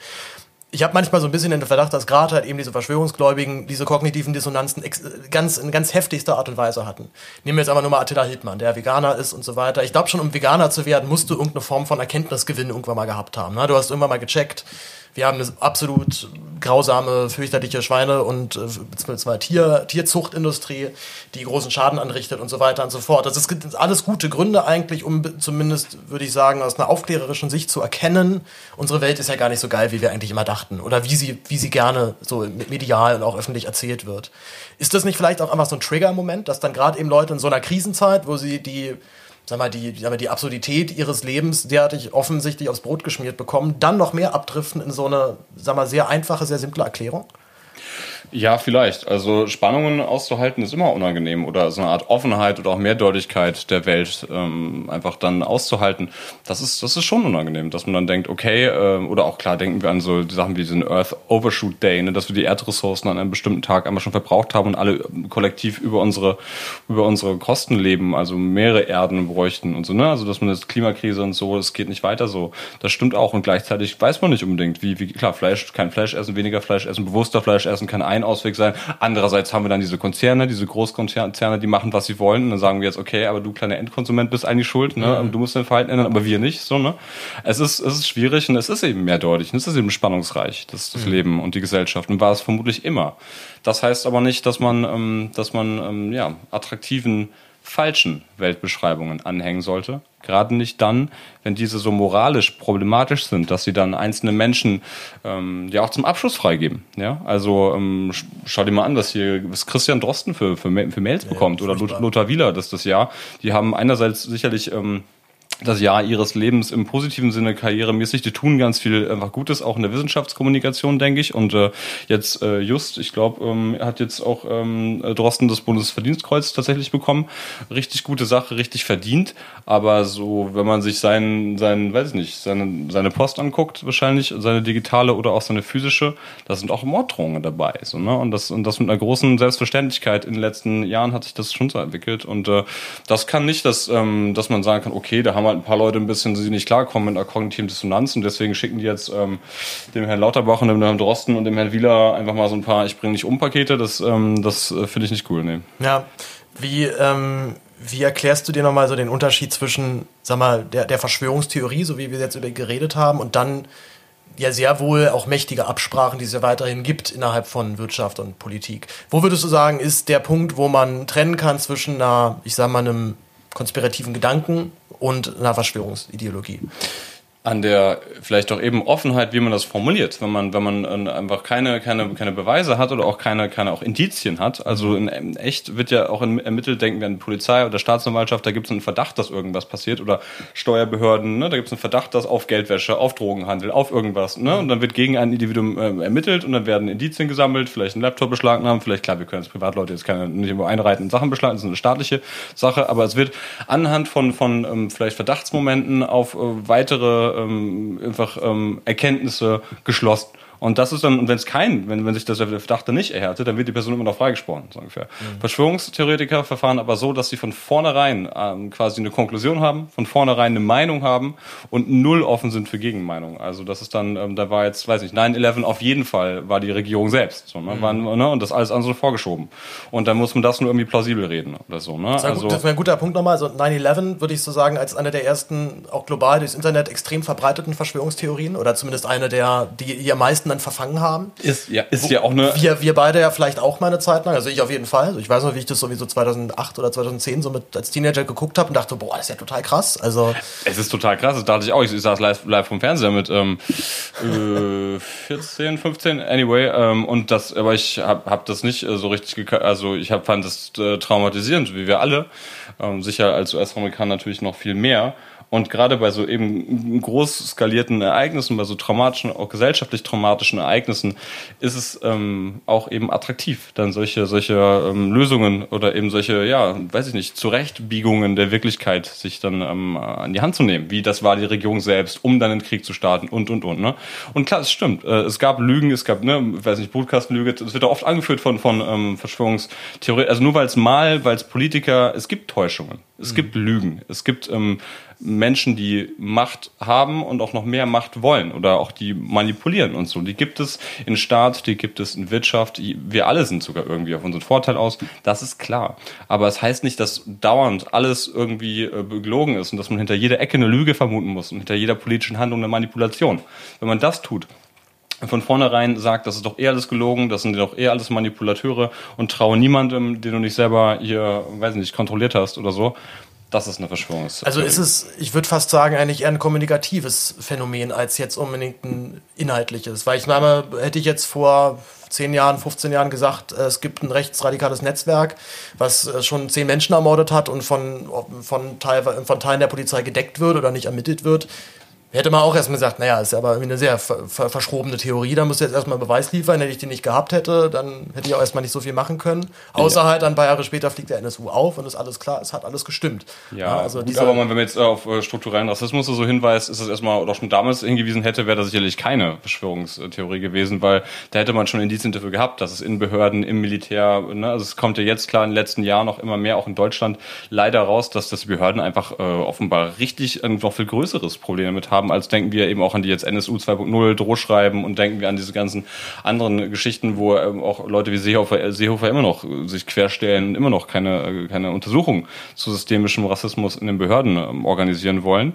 ich habe manchmal so ein bisschen den Verdacht, dass gerade halt eben diese Verschwörungsgläubigen diese kognitiven Dissonanzen ganz in ganz heftigster Art und Weise hatten. Nehmen wir jetzt aber nur mal Attila Hildmann, der Veganer ist und so weiter. Ich glaube schon, um Veganer zu werden, musst du irgendeine Form von Erkenntnisgewinn irgendwann mal gehabt haben. Ne? Du hast irgendwann mal gecheckt, wir haben eine absolut grausame, fürchterliche Schweine- und äh, Tier, Tierzuchtindustrie, die großen Schaden anrichtet und so weiter und so fort. Das ist alles gute Gründe eigentlich, um zumindest, würde ich sagen, aus einer aufklärerischen Sicht zu erkennen, unsere Welt ist ja gar nicht so geil, wie wir eigentlich immer dachten. Oder wie sie, wie sie gerne so medial und auch öffentlich erzählt wird. Ist das nicht vielleicht auch einfach so ein Trigger-Moment, dass dann gerade eben Leute in so einer Krisenzeit, wo sie die sag mal, die, sag mal, die Absurdität ihres Lebens derartig offensichtlich aufs Brot geschmiert bekommen, dann noch mehr abdriften in so eine, sag mal, sehr einfache, sehr simple Erklärung? Ja, vielleicht. Also Spannungen auszuhalten ist immer unangenehm oder so eine Art Offenheit oder auch Mehrdeutigkeit der Welt ähm, einfach dann auszuhalten. Das ist, das ist schon unangenehm, dass man dann denkt, okay, äh, oder auch klar denken wir an so Sachen wie den Earth Overshoot Day, ne, dass wir die Erdressourcen an einem bestimmten Tag einmal schon verbraucht haben und alle kollektiv über unsere, über unsere Kosten leben, also mehrere Erden bräuchten und so, ne? Also dass man jetzt Klimakrise und so, es geht nicht weiter so. Das stimmt auch und gleichzeitig weiß man nicht unbedingt, wie, wie klar, Fleisch, kein Fleisch essen, weniger Fleisch essen, bewusster Fleisch essen, kein ein Ausweg sein. Andererseits haben wir dann diese Konzerne, diese Großkonzerne, die machen, was sie wollen. Und dann sagen wir jetzt, okay, aber du kleiner Endkonsument bist eigentlich schuld, ne? Mhm. Du musst dein Verhalten ändern, aber wir nicht. So, ne? Es ist, es ist schwierig und es ist eben mehrdeutig. Und es ist eben spannungsreich, das, das mhm. Leben und die Gesellschaft. Und war es vermutlich immer. Das heißt aber nicht, dass man, ähm, dass man ähm, ja, attraktiven falschen Weltbeschreibungen anhängen sollte. Gerade nicht dann, wenn diese so moralisch problematisch sind, dass sie dann einzelne Menschen ähm, ja auch zum Abschluss freigeben. Ja, also ähm, schau dir mal an, was hier was Christian Drosten für, für, für Mails ja, bekommt oder Lothar Wieler, das das Jahr. Die haben einerseits sicherlich ähm, das Jahr ihres Lebens im positiven Sinne karrieremäßig. Die tun ganz viel einfach Gutes, auch in der Wissenschaftskommunikation, denke ich. Und äh, jetzt äh, just, ich glaube, ähm, hat jetzt auch ähm, Drosten das Bundesverdienstkreuz tatsächlich bekommen. Richtig gute Sache, richtig verdient. Aber so, wenn man sich seinen, seinen, weiß ich nicht, seine, seine Post anguckt, wahrscheinlich, seine digitale oder auch seine physische, da sind auch Morddrohungen dabei. So, ne? Und das, und das mit einer großen Selbstverständlichkeit in den letzten Jahren hat sich das schon so entwickelt. Und äh, das kann nicht, dass, ähm, dass man sagen kann, okay, da haben wir halt ein paar Leute ein bisschen, die nicht klarkommen mit einer kognitiven Dissonanz und deswegen schicken die jetzt ähm, dem Herrn Lauterbach und dem Herrn Drosten und dem Herrn Wieler einfach mal so ein paar Ich bringe nicht um Pakete. Das, ähm, das äh, finde ich nicht cool. Nee. Ja, wie, ähm, wie erklärst du dir nochmal so den Unterschied zwischen, sag mal, der, der Verschwörungstheorie, so wie wir jetzt über geredet haben, und dann ja sehr wohl auch mächtige Absprachen, die es ja weiterhin gibt innerhalb von Wirtschaft und Politik. Wo würdest du sagen, ist der Punkt, wo man trennen kann zwischen einer, ich sag mal, einem konspirativen Gedanken und einer Verschwörungsideologie an der vielleicht auch eben Offenheit, wie man das formuliert, wenn man wenn man äh, einfach keine keine keine Beweise hat oder auch keine keine auch Indizien hat. Also in, in echt wird ja auch ermittelt, denken wir an Polizei oder Staatsanwaltschaft, da gibt es einen Verdacht, dass irgendwas passiert oder Steuerbehörden, ne, da gibt es einen Verdacht, dass auf Geldwäsche, auf Drogenhandel, auf irgendwas, ne, und dann wird gegen ein Individuum äh, ermittelt und dann werden Indizien gesammelt, vielleicht ein Laptop beschlagnahmen, vielleicht klar, wir können als Privatleute jetzt keine nicht immer einreiten Sachen beschlagnahmen, das ist eine staatliche Sache, aber es wird anhand von von ähm, vielleicht Verdachtsmomenten auf äh, weitere ähm, einfach ähm, Erkenntnisse geschlossen. Und das ist dann, und wenn es kein, wenn, wenn sich das Verdacht dann nicht erhärtet, dann wird die Person immer noch freigesprochen, so ungefähr. Mhm. Verschwörungstheoretiker verfahren aber so, dass sie von vornherein ähm, quasi eine Konklusion haben, von vornherein eine Meinung haben und null offen sind für Gegenmeinungen. Also das ist dann, ähm, da war jetzt, weiß nicht, 9-11 auf jeden Fall war die Regierung selbst. So, ne? Mhm. Waren, ne? Und das alles andere vorgeschoben. Und dann muss man das nur irgendwie plausibel reden oder so. Ne? Das, also, das wäre ein guter Punkt nochmal. Also 9-11 würde ich so sagen, als eine der ersten, auch global durchs Internet extrem verbreiteten Verschwörungstheorien oder zumindest eine der, die, die am meisten dann verfangen haben. Ist ja, ist ja auch eine. Wir, wir beide ja vielleicht auch mal eine Zeit lang, also ich auf jeden Fall. Also ich weiß noch, wie ich das sowieso 2008 oder 2010 so mit als Teenager geguckt habe und dachte, boah, das ist ja total krass. Also es ist total krass, das dachte ich auch. Ich, ich saß live, live vom Fernseher mit ähm, äh, 14, 15, anyway. Ähm, und das, aber ich habe hab das nicht äh, so richtig, also ich hab, fand das äh, traumatisierend, wie wir alle. Ähm, sicher als US-Amerikaner natürlich noch viel mehr. Und gerade bei so eben groß skalierten Ereignissen, bei so traumatischen, auch gesellschaftlich traumatischen Ereignissen, ist es ähm, auch eben attraktiv, dann solche, solche ähm, Lösungen oder eben solche, ja, weiß ich nicht, Zurechtbiegungen der Wirklichkeit sich dann ähm, an die Hand zu nehmen, wie das war die Regierung selbst, um dann einen Krieg zu starten und, und, und. Ne? Und klar, es stimmt. Äh, es gab Lügen, es gab, ne, weiß nicht, Brutkastenlüge, es wird auch oft angeführt von, von ähm, Verschwörungstheorien, also nur weil es mal, weil es Politiker, es gibt Täuschungen, es mhm. gibt Lügen, es gibt ähm, Menschen, die Macht haben und auch noch mehr Macht wollen oder auch die manipulieren und so. Die gibt es in Staat, die gibt es in Wirtschaft. Wir alle sind sogar irgendwie auf unseren Vorteil aus. Das ist klar. Aber es das heißt nicht, dass dauernd alles irgendwie äh, belogen ist und dass man hinter jeder Ecke eine Lüge vermuten muss und hinter jeder politischen Handlung eine Manipulation. Wenn man das tut, von vornherein sagt, das ist doch eher alles gelogen, das sind doch eher alles Manipulateure und traue niemandem, den du nicht selber hier, weiß nicht, kontrolliert hast oder so, das ist eine Verschwörungstheorie. Also ist es, ich würde fast sagen, eigentlich eher ein kommunikatives Phänomen als jetzt unbedingt ein inhaltliches. Weil ich meine, hätte ich jetzt vor 10 Jahren, 15 Jahren gesagt, äh, es gibt ein rechtsradikales Netzwerk, was äh, schon zehn Menschen ermordet hat und von, von, Teil, von Teilen der Polizei gedeckt wird oder nicht ermittelt wird, Hätte man auch erstmal gesagt, naja, ist aber eine sehr ver ver verschrobene Theorie, da musst du jetzt erstmal Beweis liefern. Wenn ich die nicht gehabt hätte, dann hätte ich auch erstmal nicht so viel machen können. Außer ja. halt, ein paar Jahre später fliegt der NSU auf und ist alles klar, es hat alles gestimmt. Ja, also gut, aber wenn man jetzt auf äh, strukturellen Rassismus so hinweist, ist es erstmal, oder schon damals hingewiesen hätte, wäre das sicherlich keine Verschwörungstheorie gewesen, weil da hätte man schon Indizien dafür gehabt, dass es in Behörden, im Militär, ne, also es kommt ja jetzt klar in den letzten Jahren noch immer mehr, auch in Deutschland, leider raus, dass das Behörden einfach äh, offenbar richtig ein noch viel größeres Problem damit haben, als denken wir eben auch an die jetzt NSU 2.0 Drohschreiben und denken wir an diese ganzen anderen Geschichten, wo ähm, auch Leute wie Seehofer, äh, Seehofer immer noch sich querstellen und immer noch keine, äh, keine Untersuchung zu systemischem Rassismus in den Behörden ähm, organisieren wollen.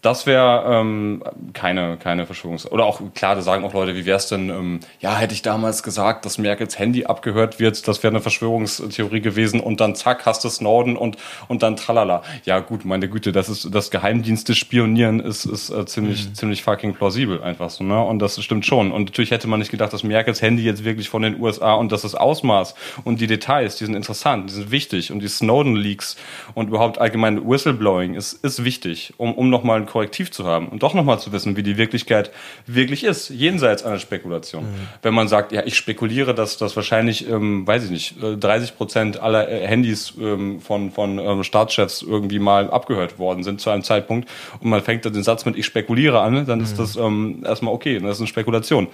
Das wäre ähm, keine, keine Verschwörungs... Oder auch, klar, da sagen auch Leute, wie wär's denn, ähm, ja, hätte ich damals gesagt, dass Merkels Handy abgehört wird, das wäre eine Verschwörungstheorie gewesen und dann zack, hast du Snowden und, und dann tralala. Ja gut, meine Güte, das ist, das Geheimdienste spionieren ist, ist äh, ziemlich, mhm. ziemlich fucking plausibel einfach so, ne? Und das stimmt schon. Und natürlich hätte man nicht gedacht, dass Merkels Handy jetzt wirklich von den USA und dass das Ausmaß und die Details, die sind interessant, die sind wichtig und die Snowden-Leaks und überhaupt allgemein Whistleblowing ist, ist wichtig, um, um nochmal Korrektiv zu haben und doch nochmal zu wissen, wie die Wirklichkeit wirklich ist, jenseits einer Spekulation. Mhm. Wenn man sagt, ja, ich spekuliere, dass das wahrscheinlich, ähm, weiß ich nicht, 30 äh, Prozent aller äh, Handys ähm, von, von ähm, Staatschefs irgendwie mal abgehört worden sind zu einem Zeitpunkt und man fängt den Satz mit ich spekuliere an, dann ist mhm. das ähm, erstmal okay, das ist eine Spekulation.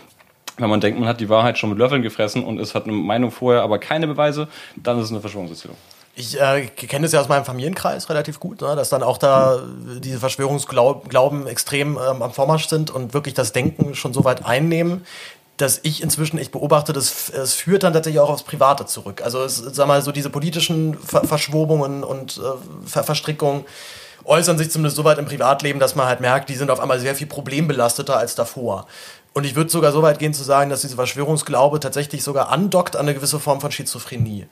Wenn man denkt, man hat die Wahrheit schon mit Löffeln gefressen und es hat eine Meinung vorher, aber keine Beweise, dann ist es eine Verschwörungserzählung. Ich äh, kenne es ja aus meinem Familienkreis relativ gut, ne, dass dann auch da diese Verschwörungsglauben extrem ähm, am Vormarsch sind und wirklich das Denken schon so weit einnehmen, dass ich inzwischen, ich beobachte, das, es führt dann tatsächlich auch aufs Private zurück. Also es, sag mal, so diese politischen Ver Verschwobungen und äh, Ver Verstrickungen äußern sich zumindest so weit im Privatleben, dass man halt merkt, die sind auf einmal sehr viel problembelasteter als davor. Und ich würde sogar so weit gehen zu sagen, dass diese Verschwörungsglaube tatsächlich sogar andockt an eine gewisse Form von Schizophrenie.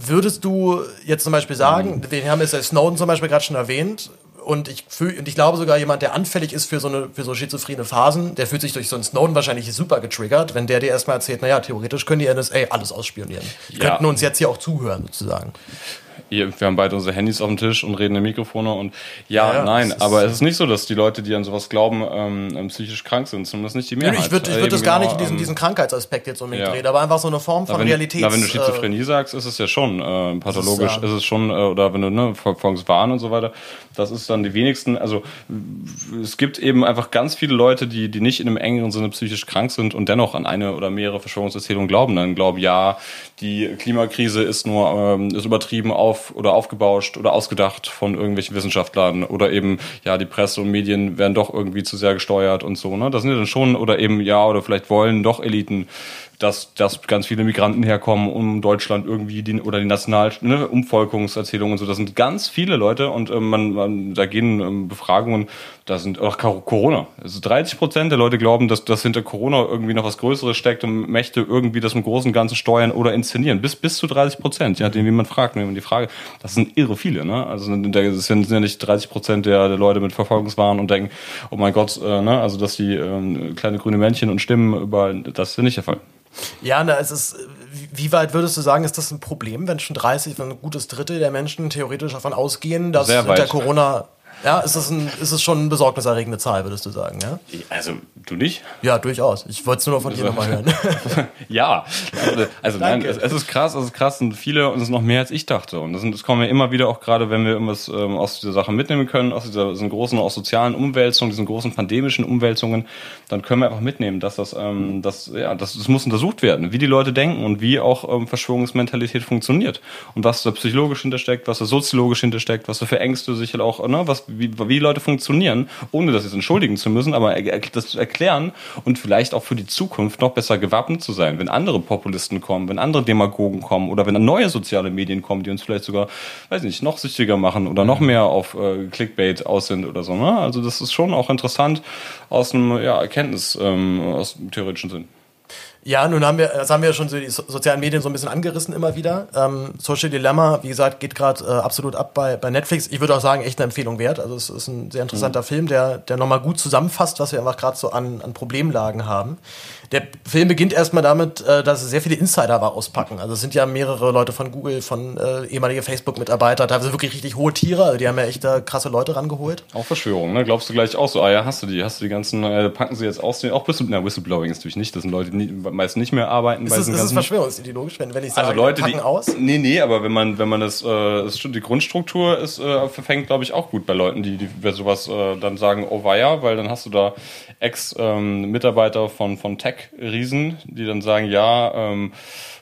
Würdest du jetzt zum Beispiel sagen, mhm. wir haben jetzt Snowden zum Beispiel gerade schon erwähnt, und ich, fühl, und ich glaube sogar jemand, der anfällig ist für so, eine, für so schizophrene Phasen, der fühlt sich durch so einen Snowden wahrscheinlich super getriggert, wenn der dir erstmal erzählt, naja, theoretisch können die NSA alles ausspionieren. Die ja. könnten uns jetzt hier auch zuhören, sozusagen wir haben beide unsere Handys auf dem Tisch und reden in Mikrofone und ja, ja nein, aber es ist nicht so, dass die Leute, die an sowas glauben, ähm, ähm psychisch krank sind, zumindest nicht die Mehrheit. Ich würde ich würd das gar genau, nicht in diesen, ähm, diesen Krankheitsaspekt jetzt unbedingt ja. reden, aber einfach so eine Form von na, wenn, Realität. Na, wenn du Schizophrenie äh, sagst, ist es ja schon äh, pathologisch, ist, ist, es schon, äh, oder wenn du, ne, Verfolgungswahn und so weiter, das ist dann die wenigsten, also es gibt eben einfach ganz viele Leute, die, die nicht in einem engeren Sinne psychisch krank sind und dennoch an eine oder mehrere Verschwörungserzählungen glauben, dann glauben, ja, die Klimakrise ist nur, ähm, ist übertrieben auf auf oder aufgebauscht oder ausgedacht von irgendwelchen Wissenschaftlern oder eben, ja, die Presse und Medien werden doch irgendwie zu sehr gesteuert und so, ne? Das sind ja dann schon, oder eben, ja, oder vielleicht wollen doch Eliten dass, dass ganz viele Migranten herkommen, um Deutschland irgendwie die, oder die National ne, Umvolkungserzählungen und so. Das sind ganz viele Leute und ähm, man, man, da gehen ähm, Befragungen, da sind auch Corona. Also 30 Prozent der Leute glauben, dass, dass hinter Corona irgendwie noch was Größeres steckt und möchte irgendwie das im Großen und Ganzen steuern oder inszenieren. Bis, bis zu 30 Prozent, je nachdem, wie man fragt, wenn man die Frage, das sind irre viele, ne? Also das sind, sind ja nicht 30 Prozent der, der Leute mit Verfolgungswahn und denken, oh mein Gott, äh, ne? Also dass die ähm, kleine grüne Männchen und Stimmen überall, das ist ja nicht der Fall. Ja, na, es ist, wie weit würdest du sagen, ist das ein Problem, wenn schon 30, wenn ein gutes Drittel der Menschen theoretisch davon ausgehen, dass Sehr weit. der Corona Ja, ist es, ein, ist es schon eine besorgniserregende Zahl, würdest du sagen, ja? Also, du nicht? Ja, durchaus. Ich wollte es nur noch von also, dir nochmal hören. ja, also, also nein, es, es, ist krass, es ist krass und viele, und es ist noch mehr als ich dachte. Und das, das kommen wir immer wieder auch gerade, wenn wir irgendwas ähm, aus dieser Sache mitnehmen können, aus dieser, diesen großen, aus sozialen Umwälzungen, diesen großen pandemischen Umwälzungen, dann können wir einfach mitnehmen, dass das, ähm, das, ja, das, das muss untersucht werden, wie die Leute denken und wie auch ähm, Verschwörungsmentalität funktioniert und was da psychologisch hintersteckt, was da soziologisch hintersteckt, was da für Ängste sicher auch, ne, was, wie, wie Leute funktionieren, ohne das jetzt entschuldigen zu müssen, aber das zu erklären und vielleicht auch für die Zukunft noch besser gewappnet zu sein, wenn andere Populisten kommen, wenn andere Demagogen kommen oder wenn neue soziale Medien kommen, die uns vielleicht sogar, weiß nicht, noch süchtiger machen oder noch mehr auf äh, Clickbait aus sind oder so. Ne? Also das ist schon auch interessant aus einem ja, Erkenntnis, ähm, aus dem theoretischen Sinn. Ja, nun haben wir, das haben wir schon so die sozialen Medien so ein bisschen angerissen immer wieder. Ähm, Social Dilemma, wie gesagt, geht gerade äh, absolut ab bei, bei Netflix. Ich würde auch sagen, echt eine Empfehlung wert. Also es ist ein sehr interessanter mhm. Film, der, der nochmal gut zusammenfasst, was wir einfach gerade so an, an Problemlagen haben. Der Film beginnt erstmal damit, äh, dass sehr viele Insider war auspacken. Also es sind ja mehrere Leute von Google, von äh, ehemalige Facebook-Mitarbeiter, teilweise wirklich richtig hohe Tiere, also die haben ja echt da krasse Leute rangeholt. Auch Verschwörung, ne? Glaubst du gleich auch so, ah ja, hast du die, hast du die ganzen, äh, packen sie jetzt aus, auch Whistle, na, Whistleblowing ist natürlich nicht, das sind Leute, die meist nicht mehr arbeiten. Ist, bei es, ist es verschwörungsideologisch, wenn, wenn ich sage, also Leute, packen die, aus? Nee, nee, aber wenn man, wenn man das, äh, das die Grundstruktur ist, äh, verfängt, glaube ich, auch gut bei Leuten, die, die sowas äh, dann sagen, oh weia, weil dann hast du da Ex-Mitarbeiter ähm, von, von Tech-Riesen, die dann sagen, ja, ähm,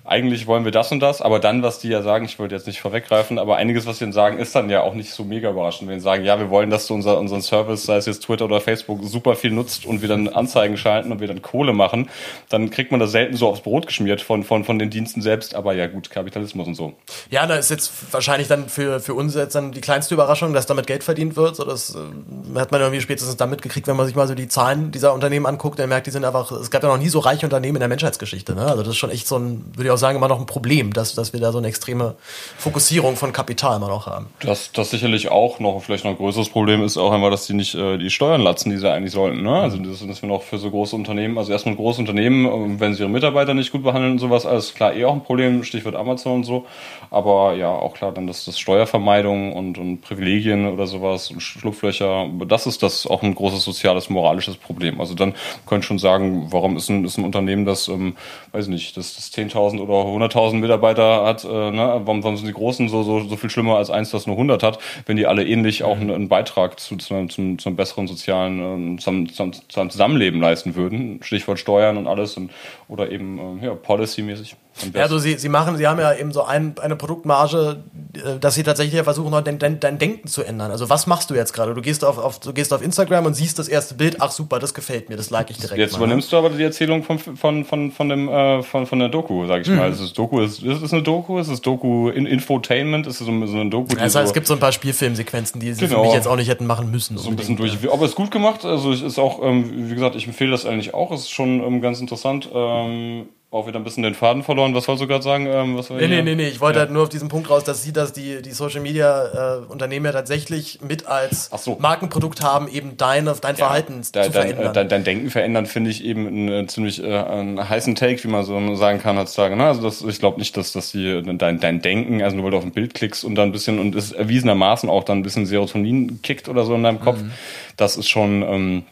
eigentlich wollen wir das und das, aber dann, was die ja sagen, ich wollte jetzt nicht vorweggreifen, aber einiges, was sie dann sagen, ist dann ja auch nicht so mega überraschend. Wenn sie sagen, ja, wir wollen, dass du unser, unseren Service, sei es jetzt Twitter oder Facebook, super viel nutzt und wir dann Anzeigen schalten und wir dann Kohle machen, dann kriegt man das selten so aufs Brot geschmiert von, von, von den Diensten selbst, aber ja gut, Kapitalismus und so. Ja, da ist jetzt wahrscheinlich dann für, für uns jetzt dann die kleinste Überraschung, dass damit Geld verdient wird. So, das äh, hat man irgendwie spätestens dann mitgekriegt, wenn man sich mal so die Zahlen dieser Unternehmen anguckt, dann merkt, die sind einfach, es gab ja noch nie so reiche Unternehmen in der Menschheitsgeschichte. Ne? Also das ist schon echt so ein, würde ich auch sagen, immer noch ein Problem, dass, dass wir da so eine extreme Fokussierung von Kapital immer noch haben. Das, das sicherlich auch noch, vielleicht noch ein größeres Problem ist auch einmal, dass die nicht äh, die Steuern latzen, die sie eigentlich sollten. Ne? Also das, dass wir noch für so große Unternehmen, also erstmal große Unternehmen, wenn sie ihre Mitarbeiter nicht gut behandeln und sowas, alles klar eh auch ein Problem, Stichwort Amazon und so. Aber ja, auch klar, dann das, das Steuervermeidung und, und Privilegien oder sowas und Schlupflöcher, das ist das auch ein großes soziales, moralisches Problem. Also dann können schon sagen, warum ist ein, ist ein Unternehmen, das, ähm, weiß ich nicht, das, das 10.000 oder 100.000 Mitarbeiter hat, äh, ne? warum, warum sind die Großen so, so, so viel schlimmer als eins, das nur 100 hat, wenn die alle ähnlich auch einen, einen Beitrag zu, zu, zum, zum besseren sozialen, zum, zum, zum Zusammenleben leisten würden. Stichwort Steuern und alles und, oder eben äh, ja, policy-mäßig. Ja, also sie, sie machen, sie haben ja eben so ein, eine Produktmarge, äh, dass sie tatsächlich ja versuchen, dein, dein, dein Denken zu ändern. Also was machst du jetzt gerade? Du gehst auf, auf, du gehst auf Instagram und siehst das erste Bild, ach super, das gefällt mir, das like ich direkt. Jetzt mal, ne? übernimmst du aber die Erzählung von, von, von, von, dem, äh, von, von der Doku, sag ich mhm. Mal. Ist es Doku, ist, ist es eine Doku? Ist es Doku in Infotainment? Ist es so, so eine Doku? Ja, das heißt, so es gibt so ein paar Spielfilmsequenzen, die sie genau. für mich jetzt auch nicht hätten machen müssen. So ein bisschen durch. Aber es ist gut gemacht. Also es ist auch, ähm, wie gesagt, ich empfehle das eigentlich auch. Es ist schon ähm, ganz interessant. Ähm, auch wieder ein bisschen den Faden verloren. Was wolltest du gerade sagen? Ähm, was nee, nee, nee, nee. Ich wollte ja. halt nur auf diesen Punkt raus, dass sie das die, die Social Media äh, Unternehmen ja tatsächlich mit als so. Markenprodukt haben, eben dein, dein ja, Verhalten da, zu dein, verändern. Dein, dein, Denken verändern finde ich eben einen, einen ziemlich äh, einen heißen Take, wie man so sagen kann heutzutage. Ne? Also das, ich glaube nicht, dass, dass die, dein, dein Denken, also nur weil du auf ein Bild klickst und dann ein bisschen und es erwiesenermaßen auch dann ein bisschen Serotonin kickt oder so in deinem Kopf, mhm. das ist schon. Ähm,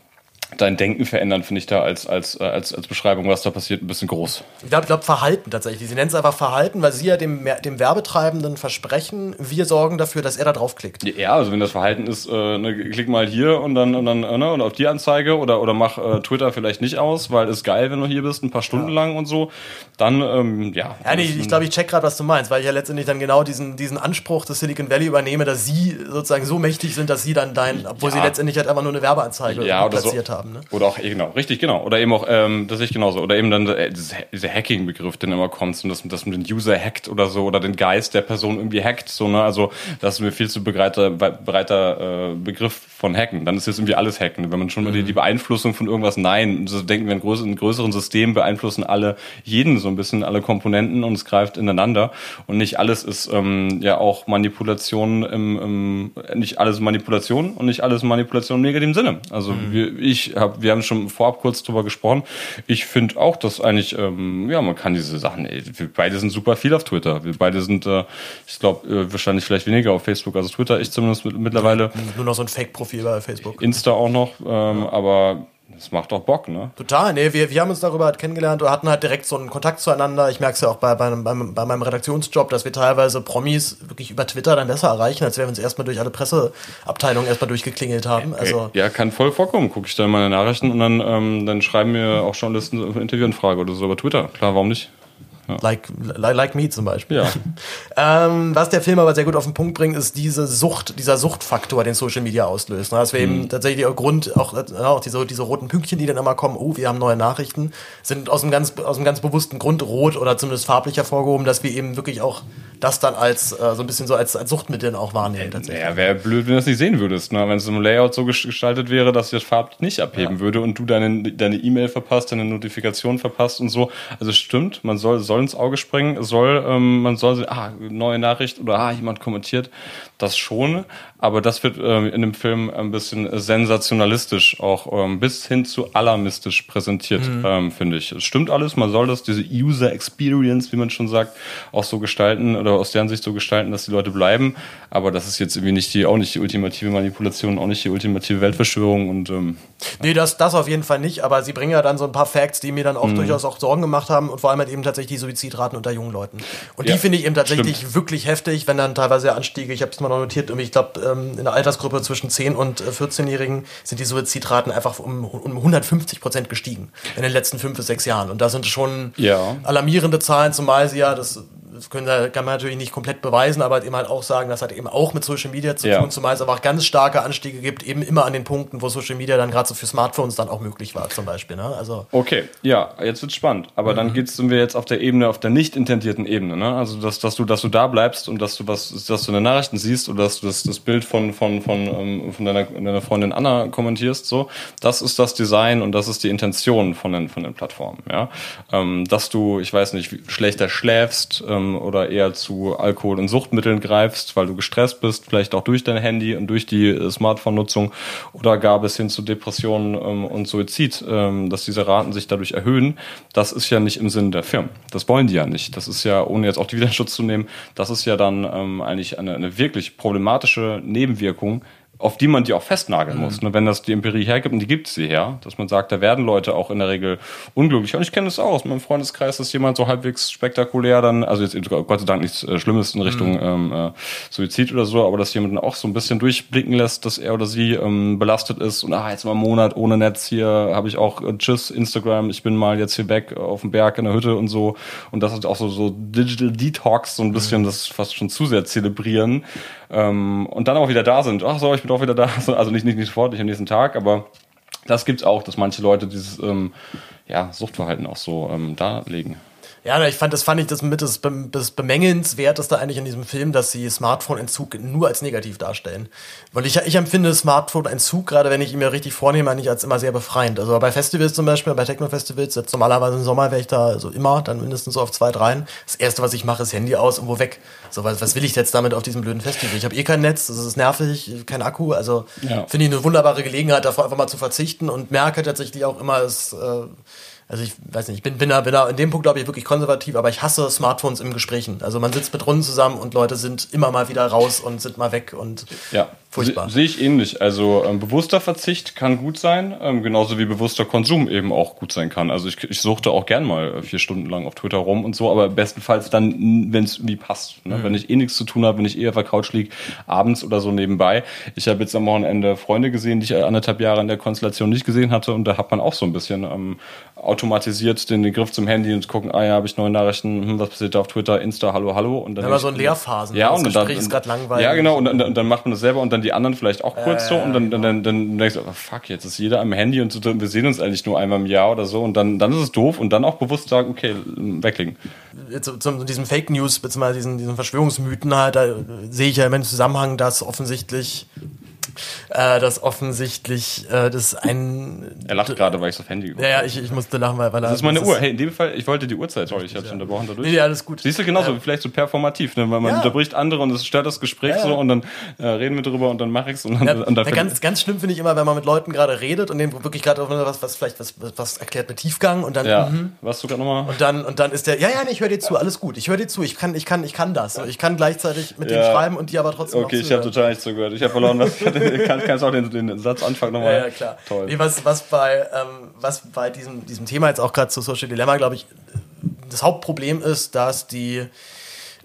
dein Denken verändern, finde ich da als, als, äh, als, als Beschreibung, was da passiert, ein bisschen groß. Ich glaube, glaub, Verhalten tatsächlich. Sie nennen es einfach Verhalten, weil sie ja dem, dem Werbetreibenden versprechen, wir sorgen dafür, dass er da draufklickt. Ja, also wenn das Verhalten ist, äh, ne, klick mal hier und dann, und dann äh, ne, und auf die Anzeige oder, oder mach äh, Twitter vielleicht nicht aus, weil es geil, wenn du hier bist, ein paar Stunden ja. lang und so, dann, ähm, ja. Ja, nee, ich glaube, ich check gerade, was du meinst, weil ich ja letztendlich dann genau diesen, diesen Anspruch des Silicon Valley übernehme, dass sie sozusagen so mächtig sind, dass sie dann dein, obwohl ja. sie letztendlich halt einfach nur eine Werbeanzeige ja, platziert so. haben. Ne? Oder auch, genau, richtig, genau. Oder eben auch, ähm, das sehe ich genauso. Oder eben dann äh, dieser Hacking-Begriff, der immer kommt, und das, das mit dem User hackt oder so, oder den Geist der Person irgendwie hackt, so, ne? Also, das ist mir viel zu breiter, breiter äh, Begriff von Hacken. Dann ist jetzt irgendwie alles Hacken. Wenn man schon mal die, mhm. die Beeinflussung von irgendwas, nein, so denken wir in, größeren, in größeren Systemen beeinflussen alle jeden so ein bisschen, alle Komponenten und es greift ineinander. Und nicht alles ist ähm, ja auch Manipulation im, im nicht alles Manipulation und nicht alles Manipulation im negativen Sinne. Also mhm. wir, ich ich wir haben schon vorab kurz drüber gesprochen. Ich finde auch, dass eigentlich, ähm, ja, man kann diese Sachen, ey, wir beide sind super viel auf Twitter. Wir beide sind, äh, ich glaube, äh, wahrscheinlich vielleicht weniger auf Facebook als Twitter. Ich zumindest mit, mittlerweile. Nur noch so ein Fake-Profil bei Facebook. Insta auch noch, ähm, aber das macht doch Bock, ne? Total, nee, wir, wir haben uns darüber halt kennengelernt und hatten halt direkt so einen Kontakt zueinander. Ich merke es ja auch bei, bei, bei, bei meinem Redaktionsjob, dass wir teilweise Promis wirklich über Twitter dann besser erreichen, als wenn wir uns erstmal durch alle Presseabteilungen erstmal durchgeklingelt haben. Also ja, kann voll vorkommen. Gucke ich dann meine Nachrichten und dann, ähm, dann schreiben mir auch Journalisten eine Interviewanfrage oder so über Twitter. Klar, warum nicht? Ja. Like, like, like Me zum Beispiel. Ja. ähm, was der Film aber sehr gut auf den Punkt bringt, ist diese Sucht, dieser Suchtfaktor, den Social Media auslöst. Ne? Dass wir mhm. eben tatsächlich der Grund, auch, auch diese, diese roten Pünktchen, die dann immer kommen, oh, wir haben neue Nachrichten, sind aus einem ganz, aus einem ganz bewussten Grund rot oder zumindest farblich hervorgehoben, dass wir eben wirklich auch das dann als äh, so ein bisschen so als, als Suchtmittel auch wahrnehmen. Tatsächlich. Ja, wäre blöd, wenn du das nicht sehen würdest. Ne? Wenn es im Layout so gestaltet wäre, dass sich das farblich nicht abheben ja. würde und du deine deine E-Mail verpasst, deine Notifikation verpasst und so. Also stimmt, man soll, soll ins Auge springen, soll, ähm, man soll, ah, neue Nachricht oder ah, jemand kommentiert, das schon, aber das wird ähm, in dem Film ein bisschen sensationalistisch auch ähm, bis hin zu alarmistisch präsentiert, mhm. ähm, finde ich. Es stimmt alles, man soll das, diese User Experience, wie man schon sagt, auch so gestalten oder aus deren Sicht so gestalten, dass die Leute bleiben, aber das ist jetzt irgendwie nicht die, auch nicht die ultimative Manipulation, auch nicht die ultimative Weltverschwörung und ähm, Nee, das, das auf jeden Fall nicht, aber sie bringen ja dann so ein paar Facts, die mir dann auch mhm. durchaus auch Sorgen gemacht haben und vor allem halt eben tatsächlich die Suizidraten unter jungen Leuten. Und ja, die finde ich eben tatsächlich stimmt. wirklich heftig, wenn dann teilweise Anstiege, ich habe es mal noch notiert, ich glaube, ähm, in der Altersgruppe zwischen 10 und 14-Jährigen äh, sind die Suizidraten einfach um, um 150 Prozent gestiegen in den letzten fünf bis sechs Jahren. Und da sind schon ja. alarmierende Zahlen, zumal sie ja, das das können, kann man natürlich nicht komplett beweisen, aber halt eben halt auch sagen, das hat eben auch mit Social Media zu ja. tun, zumal es aber auch ganz starke Anstiege gibt, eben immer an den Punkten, wo Social Media dann gerade so für Smartphones dann auch möglich war, zum Beispiel. Ne? Also okay, ja, jetzt wird spannend. Aber mhm. dann geht's, sind wir jetzt auf der Ebene, auf der nicht intendierten Ebene, ne? Also dass, dass du, dass du da bleibst und dass du was, dass du in den Nachrichten siehst oder dass du das, das Bild von, von, von, ähm, von deiner, deiner Freundin Anna kommentierst, so, das ist das Design und das ist die Intention von den, von den Plattformen, ja. Ähm, dass du, ich weiß nicht, schlechter schläfst ähm, oder eher zu zu Alkohol- und Suchtmitteln greifst, weil du gestresst bist, vielleicht auch durch dein Handy und durch die äh, Smartphone-Nutzung oder gar bis hin zu Depressionen ähm, und Suizid, ähm, dass diese Raten sich dadurch erhöhen, das ist ja nicht im Sinne der Firmen. Das wollen die ja nicht. Das ist ja, ohne jetzt auch die Widerschutz zu nehmen, das ist ja dann ähm, eigentlich eine, eine wirklich problematische Nebenwirkung, auf die man die auch festnageln muss. Mhm. Wenn das die Empirie hergibt, und die gibt sie her, dass man sagt, da werden Leute auch in der Regel unglücklich. Und ich kenne das auch aus meinem Freundeskreis, dass jemand so halbwegs spektakulär dann, also jetzt Gott sei Dank nichts äh, Schlimmes in Richtung mhm. ähm, äh, Suizid oder so, aber dass jemand auch so ein bisschen durchblicken lässt, dass er oder sie ähm, belastet ist und ah, jetzt mal einen Monat ohne Netz hier habe ich auch äh, Tschüss, Instagram, ich bin mal jetzt hier weg auf dem Berg in der Hütte und so. Und das ist auch so, so Digital Detox, so ein bisschen mhm. das fast schon zu sehr zelebrieren ähm, und dann auch wieder da sind. Ach so, ich bin auch wieder da. Also nicht, nicht, nicht sofort, nicht am nächsten Tag, aber das gibt's auch, dass manche Leute dieses ähm, ja, Suchtverhalten auch so ähm, darlegen. Ja, ich fand, das fand ich das mit das, das Bemängelnswerteste eigentlich in diesem Film, dass sie Smartphone-Entzug nur als negativ darstellen. Weil ich, ich empfinde Smartphone-Entzug, gerade wenn ich ihn mir richtig vornehme, eigentlich als immer sehr befreiend. Also bei Festivals zum Beispiel, bei Techno-Festivals, jetzt normalerweise im Sommer wäre ich da so immer, dann mindestens so auf zwei, dreien. Das erste, was ich mache, ist Handy aus und wo weg. So, was, was will ich jetzt damit auf diesem blöden Festival? Ich habe eh kein Netz, das ist nervig, kein Akku. Also ja. finde ich eine wunderbare Gelegenheit, davor einfach mal zu verzichten und merke tatsächlich auch immer, es äh, also ich weiß nicht, ich bin, bin, da, bin da in dem Punkt, glaube ich, wirklich konservativ, aber ich hasse Smartphones im Gesprächen. Also man sitzt mit Runden zusammen und Leute sind immer mal wieder raus und sind mal weg und ja. Furchtbar. Sehe ich ähnlich. Also ähm, bewusster Verzicht kann gut sein, ähm, genauso wie bewusster Konsum eben auch gut sein kann. Also ich, ich suchte auch gern mal vier Stunden lang auf Twitter rum und so, aber bestenfalls dann, wenn es irgendwie passt. Ne? Mhm. Wenn ich eh nichts zu tun habe, wenn ich eher auf der Couch liege, abends oder so nebenbei. Ich habe jetzt am Wochenende Freunde gesehen, die ich anderthalb Jahre in der Konstellation nicht gesehen hatte und da hat man auch so ein bisschen ähm, automatisiert den, den Griff zum Handy und gucken, ah ja, habe ich neue Nachrichten, hm, was passiert da auf Twitter, Insta, hallo, hallo. Und dann ja, aber so in Leerphasen. Ja, und das dann, Gespräch ist gerade langweilig. Ja, genau, und, und, und, dann macht man das selber und dann die anderen vielleicht auch kurz äh, so und dann, dann, dann, dann denkst du, oh, fuck, jetzt ist jeder am Handy und so, wir sehen uns eigentlich nur einmal im Jahr oder so und dann, dann ist es doof und dann auch bewusst sagen, okay, weglegen. Zu, zu diesem Fake News, beziehungsweise diesen, diesen Verschwörungsmythen halt, da sehe ich ja den Zusammenhang, dass offensichtlich äh, dass offensichtlich äh, das ein. Er lacht gerade, weil ich aufs Handy Ja, ja, ich, ich musste lachen, weil, weil Das ist meine Uhr. Hey, in dem Fall, ich wollte die Uhrzeit, sorry, ich hab's ja. unterbrochen dadurch. Nee, alles gut. Siehst du, genauso, ja. vielleicht so performativ, ne? weil man ja. unterbricht andere und es stört das Gespräch ja, so und dann äh, reden wir drüber und dann mache ich's und dann, ja, und dann ganz, ganz schlimm finde ich immer, wenn man mit Leuten gerade redet und denen wirklich gerade was, was vielleicht was, was erklärt mit Tiefgang und dann. Ja. Mhm. Was du gerade nochmal? Und dann und dann ist der, ja, ja, nee, ich höre dir zu, alles gut, ich höre dir zu, ich kann, ich kann, ich kann das. Ich kann gleichzeitig mit dem schreiben und die aber trotzdem. Okay, ich habe total nicht zugehört. Ich habe verloren, was. kannst, kannst auch den, den Satz anfangen nochmal. Ja, ja, klar. Toll. Nee, was, was bei, ähm, was bei diesem, diesem Thema jetzt auch gerade zu Social Dilemma, glaube ich, das Hauptproblem ist, dass die,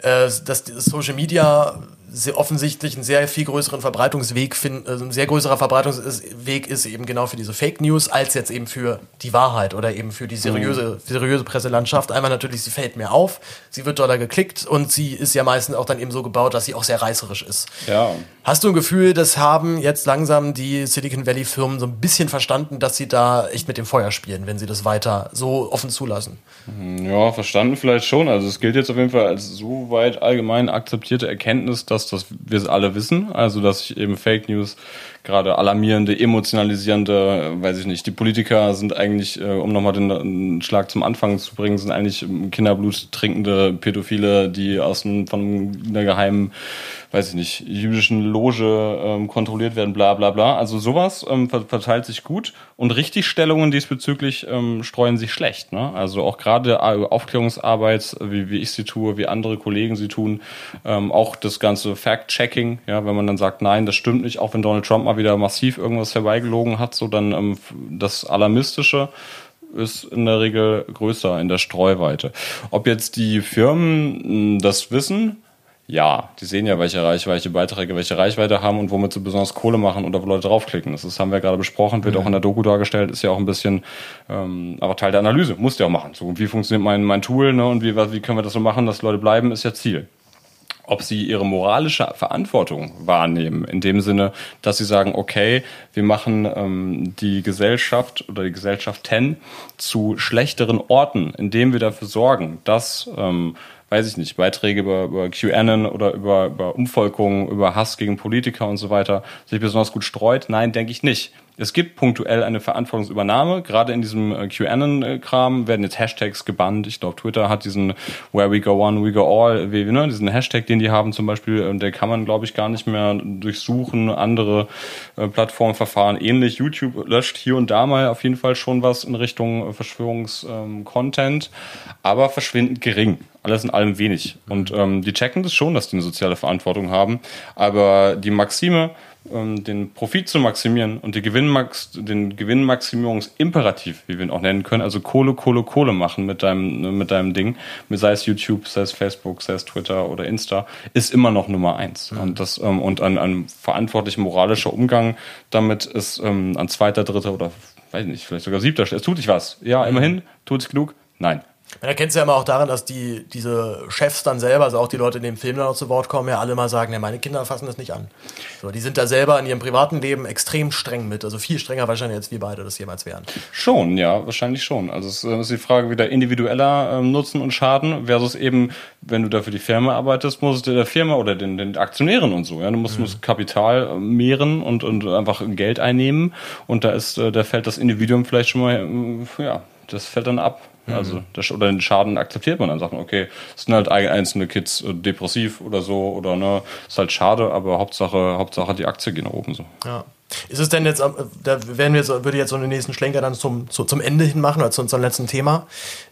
äh, dass Social Media sehr offensichtlich einen sehr viel größeren Verbreitungsweg finden, also ein sehr größerer Verbreitungsweg ist eben genau für diese Fake News als jetzt eben für die Wahrheit oder eben für die seriöse, mhm. seriöse Presselandschaft. Einmal natürlich, sie fällt mehr auf, sie wird doller geklickt und sie ist ja meistens auch dann eben so gebaut, dass sie auch sehr reißerisch ist. Ja. Hast du ein Gefühl, das haben jetzt langsam die Silicon Valley Firmen so ein bisschen verstanden, dass sie da echt mit dem Feuer spielen, wenn sie das weiter so offen zulassen? Ja, verstanden vielleicht schon. Also es gilt jetzt auf jeden Fall als so weit allgemein akzeptierte Erkenntnis, dass das, dass wir es alle wissen. Also dass sich eben Fake News gerade alarmierende, emotionalisierende, weiß ich nicht, die Politiker sind eigentlich, äh, um nochmal den, Schlag zum Anfang zu bringen, sind eigentlich Kinderblut trinkende Pädophile, die aus einem, von einer geheimen weiß ich nicht, jüdischen Loge ähm, kontrolliert werden, bla bla bla. Also sowas ähm, verteilt sich gut und Richtigstellungen diesbezüglich ähm, streuen sich schlecht. Ne? Also auch gerade Aufklärungsarbeit, wie, wie ich sie tue, wie andere Kollegen sie tun, ähm, auch das ganze Fact-Checking, ja, wenn man dann sagt, nein, das stimmt nicht, auch wenn Donald Trump mal wieder massiv irgendwas herbeigelogen hat, so dann ähm, das Alarmistische ist in der Regel größer in der Streuweite. Ob jetzt die Firmen das wissen, ja, die sehen ja, welche Reichweite Beiträge, welche Reichweite haben und womit sie besonders Kohle machen oder wo Leute draufklicken. Das ist, haben wir gerade besprochen, wird mhm. auch in der Doku dargestellt, ist ja auch ein bisschen, ähm, aber Teil der Analyse, muss ja auch machen. So, wie funktioniert mein, mein Tool ne, und wie, wie können wir das so machen, dass Leute bleiben, ist ja Ziel ob sie ihre moralische Verantwortung wahrnehmen, in dem Sinne, dass sie sagen, okay, wir machen ähm, die Gesellschaft oder die Gesellschaften zu schlechteren Orten, indem wir dafür sorgen, dass ähm, weiß ich nicht, Beiträge über, über QAnon oder über, über Umvolkungen, über Hass gegen Politiker und so weiter sich besonders gut streut? Nein, denke ich nicht. Es gibt punktuell eine Verantwortungsübernahme. Gerade in diesem äh, QAnon-Kram werden jetzt Hashtags gebannt. Ich glaube, Twitter hat diesen Where we go on, we go all, ne, diesen Hashtag, den die haben zum Beispiel, äh, der kann man, glaube ich, gar nicht mehr durchsuchen. Andere äh, Plattformverfahren ähnlich. YouTube löscht hier und da mal auf jeden Fall schon was in Richtung Verschwörungskontent, ähm, aber verschwindend gering alles in allem wenig. Und ähm, die checken das schon, dass die eine soziale Verantwortung haben. Aber die Maxime, ähm, den Profit zu maximieren und die Gewinnmax den Gewinnmaximierungsimperativ, wie wir ihn auch nennen können, also Kohle, Kohle, Kohle machen mit deinem, mit deinem Ding, sei es YouTube, sei es Facebook, sei es Twitter oder Insta, ist immer noch Nummer eins. Mhm. Und das, ähm, und ein, ein verantwortlicher moralischer Umgang damit ist ähm, an zweiter, dritter oder weiß nicht, vielleicht sogar siebter Stelle. Es tut sich was. Ja, mhm. immerhin, tut sich genug? Nein. Man erkennt es ja immer auch daran, dass die, diese Chefs dann selber, also auch die Leute, die im Film dann auch zu Wort kommen, ja alle mal sagen, ja, meine Kinder fassen das nicht an. So, die sind da selber in ihrem privaten Leben extrem streng mit, also viel strenger wahrscheinlich, als wir beide das jemals wären. Schon, ja, wahrscheinlich schon. Also es ist die Frage wieder individueller ähm, Nutzen und Schaden versus eben, wenn du da für die Firma arbeitest, musst du der Firma oder den, den Aktionären und so, ja, du musst, mhm. musst Kapital äh, mehren und, und einfach Geld einnehmen und da ist, äh, da fällt das Individuum vielleicht schon mal, äh, ja, das fällt dann ab. Mhm. Also das, oder den Schaden akzeptiert man dann, sagt man, okay, es sind halt einzelne Kids äh, depressiv oder so oder ne, ist halt schade, aber Hauptsache, Hauptsache die Aktie geht nach oben so. Ja. Ist es denn jetzt, äh, da werden wir, würde jetzt so den nächsten Schlenker dann zum, zu, zum Ende hin machen, oder zu unserem letzten Thema.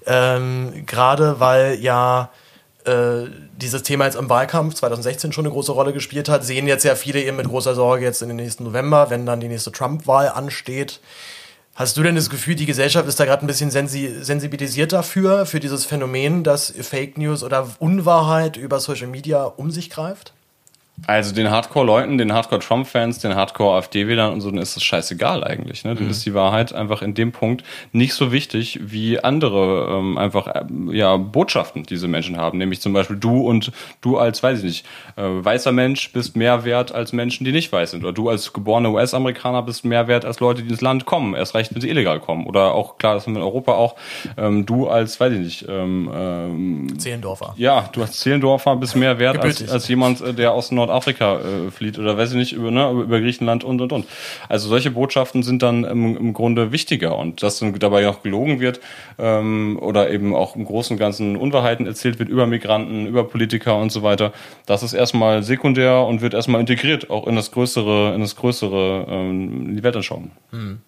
Ähm, Gerade weil ja äh, dieses Thema jetzt im Wahlkampf 2016 schon eine große Rolle gespielt hat, sehen jetzt ja viele eben mit großer Sorge jetzt in den nächsten November, wenn dann die nächste Trump-Wahl ansteht. Hast du denn das Gefühl, die Gesellschaft ist da gerade ein bisschen sensi sensibilisiert dafür, für dieses Phänomen, dass Fake News oder Unwahrheit über Social Media um sich greift? Also den Hardcore-Leuten, den Hardcore-Trump-Fans, den Hardcore-AfD-Wählern und so, dann ist das scheißegal eigentlich. Ne? Dann mhm. ist die Wahrheit einfach in dem Punkt nicht so wichtig wie andere ähm, einfach äh, ja Botschaften, die diese Menschen haben. Nämlich zum Beispiel du und du als, weiß ich nicht, äh, weißer Mensch bist mehr wert als Menschen, die nicht weiß sind. Oder du als geborener US-Amerikaner bist mehr wert als Leute, die ins Land kommen. Erst recht, wenn sie illegal kommen. Oder auch, klar, das haben wir in Europa auch, ähm, du als, weiß ich nicht, ähm, ähm, Zehlendorfer. Ja, du als Zehlendorfer bist mehr wert als, als jemand, äh, der aus Nord Nordafrika äh, flieht oder weiß ich nicht, über, ne, über Griechenland und und und. Also solche Botschaften sind dann im, im Grunde wichtiger und dass dann dabei auch gelogen wird ähm, oder eben auch im Großen und Ganzen Unwahrheiten erzählt wird über Migranten, über Politiker und so weiter, das ist erstmal sekundär und wird erstmal integriert, auch in das größere, in das größere, ähm, die Weltanschauung. Hm.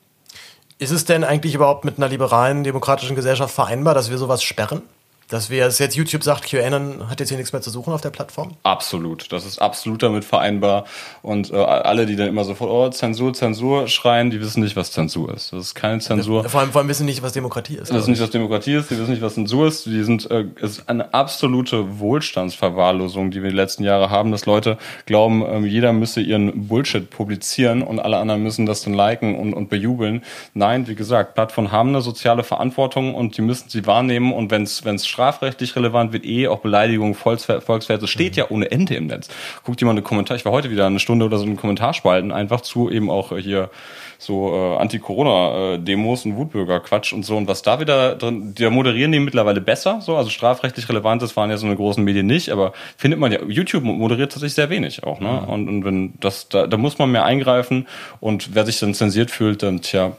Ist es denn eigentlich überhaupt mit einer liberalen, demokratischen Gesellschaft vereinbar, dass wir sowas sperren? Dass wir es jetzt YouTube sagt, QAnon hat jetzt hier nichts mehr zu suchen auf der Plattform? Absolut. Das ist absolut damit vereinbar. Und äh, alle, die dann immer sofort, oh, Zensur, Zensur schreien, die wissen nicht, was Zensur ist. Das ist keine Zensur. Vor allem, vor allem wissen nicht, was Demokratie ist. Die wissen nicht, was Demokratie ist, die wissen nicht, was Zensur ist. Die sind, äh, es ist eine absolute Wohlstandsverwahrlosung, die wir die letzten Jahre haben, dass Leute glauben, äh, jeder müsse ihren Bullshit publizieren und alle anderen müssen das dann liken und, und bejubeln. Nein, wie gesagt, Plattformen haben eine soziale Verantwortung und die müssen sie wahrnehmen und wenn es strafrechtlich relevant wird, eh auch Beleidigung, Volksverhetzung. Das steht mhm. ja ohne Ende im Netz. Guckt jemand eine Kommentar, ich war heute wieder eine Stunde oder so einen Kommentarspalten, einfach zu eben auch hier so äh, Anti-Corona-Demos und Wutbürger-Quatsch und so. Und was da wieder drin, die moderieren die mittlerweile besser, so, also strafrechtlich relevant, das waren ja so eine großen Medien nicht, aber findet man ja, YouTube moderiert tatsächlich sehr wenig auch, ne? Mhm. Und, und wenn das, da, da muss man mehr eingreifen und wer sich dann zensiert fühlt, dann, tja,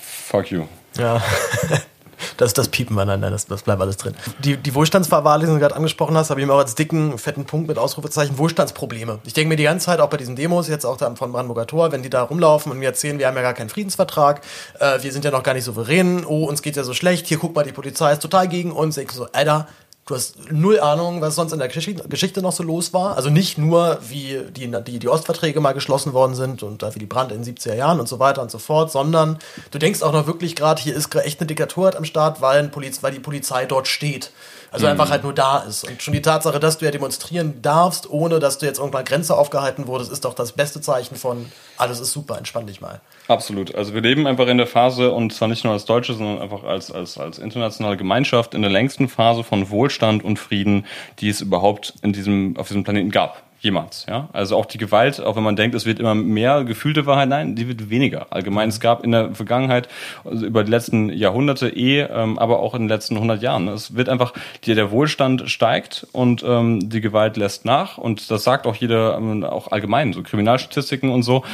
fuck you. Ja. Das das Piepen aneinander, das, das bleibt alles drin. Die, die Wohlstandsverwahrlosung, die du gerade angesprochen hast, habe ich mir auch als dicken, fetten Punkt mit Ausrufezeichen Wohlstandsprobleme. Ich denke mir die ganze Zeit, auch bei diesen Demos, jetzt auch da von Brandenburger Tor, wenn die da rumlaufen und mir erzählen, wir haben ja gar keinen Friedensvertrag, äh, wir sind ja noch gar nicht souverän, oh, uns geht ja so schlecht, hier guck mal, die Polizei ist total gegen uns. Ich so, Alter, Du hast null Ahnung, was sonst in der Geschichte noch so los war. Also nicht nur, wie die, die, die Ostverträge mal geschlossen worden sind und wie die Brand in den 70er Jahren und so weiter und so fort, sondern du denkst auch noch wirklich gerade, hier ist echt eine Diktatur am Start, weil, Poliz weil die Polizei dort steht. Also mhm. einfach halt nur da ist. Und schon die Tatsache, dass du ja demonstrieren darfst, ohne dass du jetzt irgendwann Grenze aufgehalten wurdest, ist doch das beste Zeichen von, alles ist super, entspann dich mal. Absolut. Also wir leben einfach in der Phase, und zwar nicht nur als Deutsche, sondern einfach als, als, als internationale Gemeinschaft, in der längsten Phase von Wohlstand und Frieden, die es überhaupt in diesem, auf diesem Planeten gab jemals. Ja? Also auch die Gewalt, auch wenn man denkt, es wird immer mehr gefühlte Wahrheit, nein, die wird weniger. Allgemein, es gab in der Vergangenheit, also über die letzten Jahrhunderte eh, ähm, aber auch in den letzten 100 Jahren. Es wird einfach, die, der Wohlstand steigt und ähm, die Gewalt lässt nach. Und das sagt auch jeder, ähm, auch allgemein, so Kriminalstatistiken und so.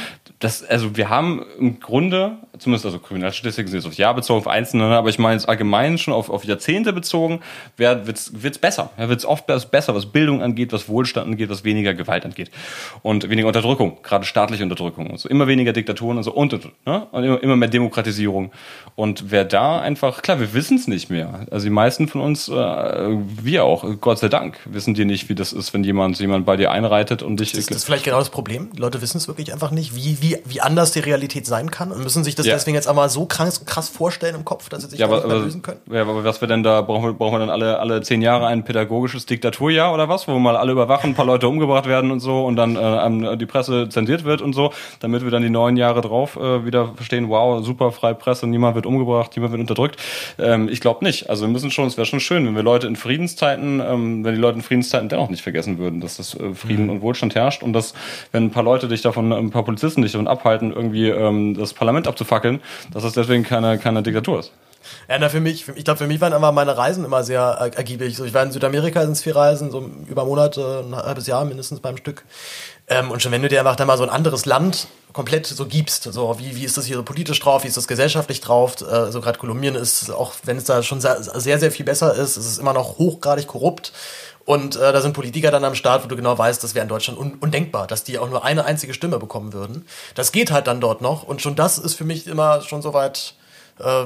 Das, also wir haben im Grunde, zumindest also Kriminalstatistiken sind jetzt auf Jahr bezogen, auf Einzelne, aber ich meine es allgemein schon auf, auf Jahrzehnte bezogen, wird es besser. Ja, wird es oft besser, was Bildung angeht, was Wohlstand angeht, was weniger Gewalt angeht. Und weniger Unterdrückung, gerade staatliche Unterdrückung. Und so. Immer weniger Diktaturen und so und, ne? und immer, immer mehr Demokratisierung. Und wer da einfach, klar, wir wissen es nicht mehr. Also die meisten von uns, äh, wir auch, Gott sei Dank, wissen die nicht, wie das ist, wenn jemand, jemand bei dir einreitet und dich. Ist das vielleicht genau das Problem? Die Leute wissen es wirklich einfach nicht, wie, wie, wie anders die Realität sein kann und müssen sich das ja. deswegen jetzt einmal so krass, krass vorstellen im Kopf, dass sie sich ja, aber, lösen können. Ja, aber was wir denn da, brauchen wir, brauchen wir dann alle, alle zehn Jahre ein pädagogisches Diktaturjahr oder was, wo wir mal alle überwachen, ein paar Leute umgebracht werden und so und dann äh, die Presse zensiert wird und so, damit wir dann die neun Jahre drauf äh, wieder verstehen, wow, super freie Presse, niemand wird umgebracht, niemand wird unterdrückt. Ähm, ich glaube nicht. Also wir müssen schon, es wäre schon schön, wenn wir Leute in Friedenszeiten, ähm, wenn die Leute in Friedenszeiten dennoch nicht vergessen würden, dass das äh, Frieden mhm. und Wohlstand herrscht und dass, wenn ein paar Leute dich davon, ein paar Polizisten dich davon abhalten, irgendwie ähm, das Parlament abzufackeln, dass das deswegen keine, keine Diktatur ist. Ja, na, für mich, ich glaube, für mich waren immer meine Reisen immer sehr ergiebig. So, ich war in Südamerika, sind es vier Reisen, so über Monate, ein halbes Jahr mindestens beim Stück. Ähm, und schon wenn du dir einfach dann mal so ein anderes Land komplett so gibst, so wie, wie ist das hier so politisch drauf, wie ist das gesellschaftlich drauf, äh, so gerade Kolumbien ist, auch wenn es da schon sehr, sehr viel besser ist, ist es immer noch hochgradig korrupt. Und äh, da sind Politiker dann am Start, wo du genau weißt, das wäre in Deutschland un undenkbar, dass die auch nur eine einzige Stimme bekommen würden. Das geht halt dann dort noch. Und schon das ist für mich immer schon so weit äh,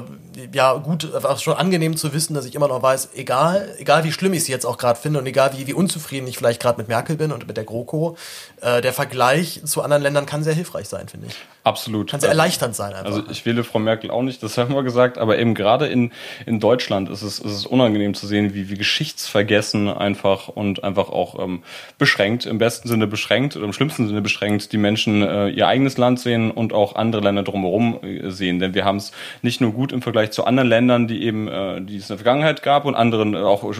ja gut, war schon angenehm zu wissen, dass ich immer noch weiß, egal, egal wie schlimm ich sie jetzt auch gerade finde und egal wie, wie unzufrieden ich vielleicht gerade mit Merkel bin und mit der GroKo, äh, der Vergleich zu anderen Ländern kann sehr hilfreich sein, finde ich. Absolut. Kann sehr erleichternd sein einfach. Also ich wähle Frau Merkel auch nicht, das haben wir gesagt, aber eben gerade in, in Deutschland ist es, ist es unangenehm zu sehen, wie, wie geschichtsvergessen einfach und einfach auch ähm, beschränkt, im besten Sinne beschränkt oder im schlimmsten Sinne beschränkt, die Menschen äh, ihr eigenes Land sehen und auch andere Länder drumherum äh, sehen. Denn wir haben es nicht nur gut im Vergleich zu anderen Ländern, die eben, äh, die es in der Vergangenheit gab und anderen äh, auch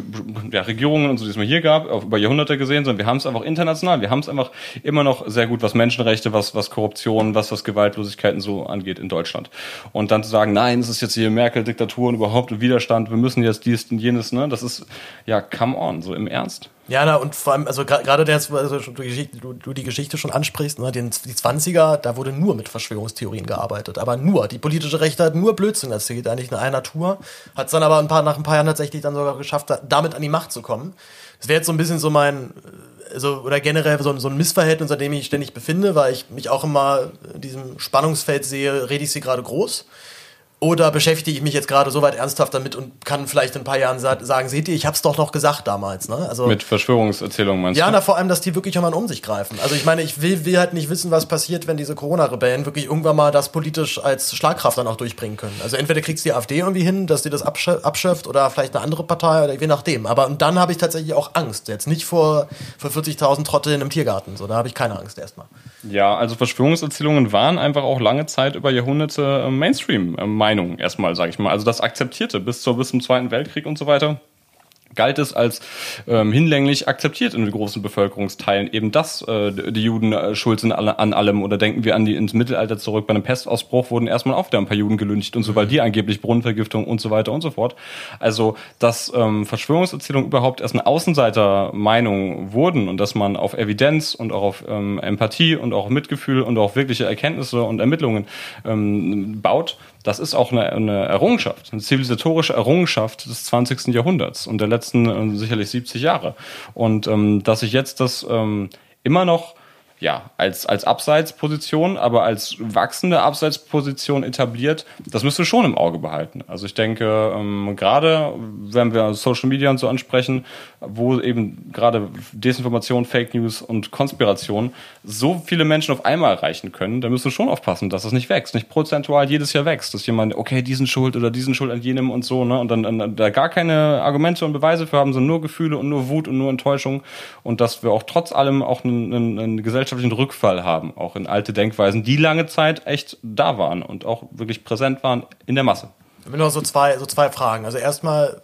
ja, Regierungen und so, die es mal hier gab, auch über Jahrhunderte gesehen, sondern wir haben es einfach international. Wir haben es einfach immer noch sehr gut, was Menschenrechte, was, was Korruption, was, was Gewalt Gewaltlosigkeiten so angeht in Deutschland. Und dann zu sagen, nein, es ist jetzt hier Merkel-Diktatur und überhaupt Widerstand, wir müssen jetzt dies und jenes, ne, das ist, ja, come on, so im Ernst. Ja, na, und vor allem, also gerade der, also du, du, die Geschichte schon ansprichst, ne, den, die 20er, da wurde nur mit Verschwörungstheorien gearbeitet, aber nur. Die politische Rechte hat nur Blödsinn erzählt, eigentlich in einer Tour. Hat es dann aber ein paar, nach ein paar Jahren tatsächlich dann sogar geschafft, damit an die Macht zu kommen. Das wäre jetzt so ein bisschen so mein, also, oder generell so, so ein Missverhältnis, an dem ich ständig befinde, weil ich mich auch immer in diesem Spannungsfeld sehe, rede ich sie gerade groß oder beschäftige ich mich jetzt gerade so weit ernsthaft damit und kann vielleicht in ein paar Jahren sagen, seht ihr, ich hab's doch noch gesagt damals. Ne? Also, Mit Verschwörungserzählungen meinst ja, du? Ja, vor allem, dass die wirklich immer um sich greifen. Also ich meine, ich will, will halt nicht wissen, was passiert, wenn diese Corona-Rebellen wirklich irgendwann mal das politisch als Schlagkraft dann auch durchbringen können. Also entweder kriegst du die AfD irgendwie hin, dass die das abschöpft oder vielleicht eine andere Partei oder je nachdem. Aber und dann habe ich tatsächlich auch Angst. Jetzt nicht vor, vor 40.000 Trotteln im Tiergarten. So, da habe ich keine Angst erstmal. Ja, also Verschwörungserzählungen waren einfach auch lange Zeit über Jahrhunderte äh, Mainstream. Meinung erstmal, sage ich mal. Also das akzeptierte bis, zur, bis zum Zweiten Weltkrieg und so weiter galt es als ähm, hinlänglich akzeptiert in großen Bevölkerungsteilen, eben dass äh, die Juden äh, schuld sind alle, an allem. Oder denken wir an die ins Mittelalter zurück. Bei einem Pestausbruch wurden erstmal auf der ein paar Juden gelüncht und so, weil die angeblich Brunnenvergiftung und so weiter und so fort. Also, dass ähm, Verschwörungserzählungen überhaupt erst eine Außenseitermeinung wurden und dass man auf Evidenz und auch auf ähm, Empathie und auch Mitgefühl und auch wirkliche Erkenntnisse und Ermittlungen ähm, baut, das ist auch eine, eine Errungenschaft, eine zivilisatorische Errungenschaft des 20. Jahrhunderts und der letzten äh, sicherlich 70 Jahre. Und ähm, dass sich jetzt das ähm, immer noch ja, als, als Abseitsposition, aber als wachsende Abseitsposition etabliert, das müsst ihr schon im Auge behalten. Also ich denke, ähm, gerade wenn wir Social Media und so ansprechen, wo eben gerade Desinformation, Fake News und Konspiration so viele Menschen auf einmal erreichen können, da müssen wir schon aufpassen, dass das nicht wächst, nicht prozentual jedes Jahr wächst, dass jemand, okay, diesen Schuld oder diesen Schuld an jenem und so, ne, und dann, dann da gar keine Argumente und Beweise für haben, sondern nur Gefühle und nur Wut und nur Enttäuschung und dass wir auch trotz allem auch eine, eine, eine gesellschaftlichen Rückfall haben, auch in alte Denkweisen, die lange Zeit echt da waren und auch wirklich präsent waren in der Masse. Ich habe noch so zwei, so zwei Fragen. Also erstmal,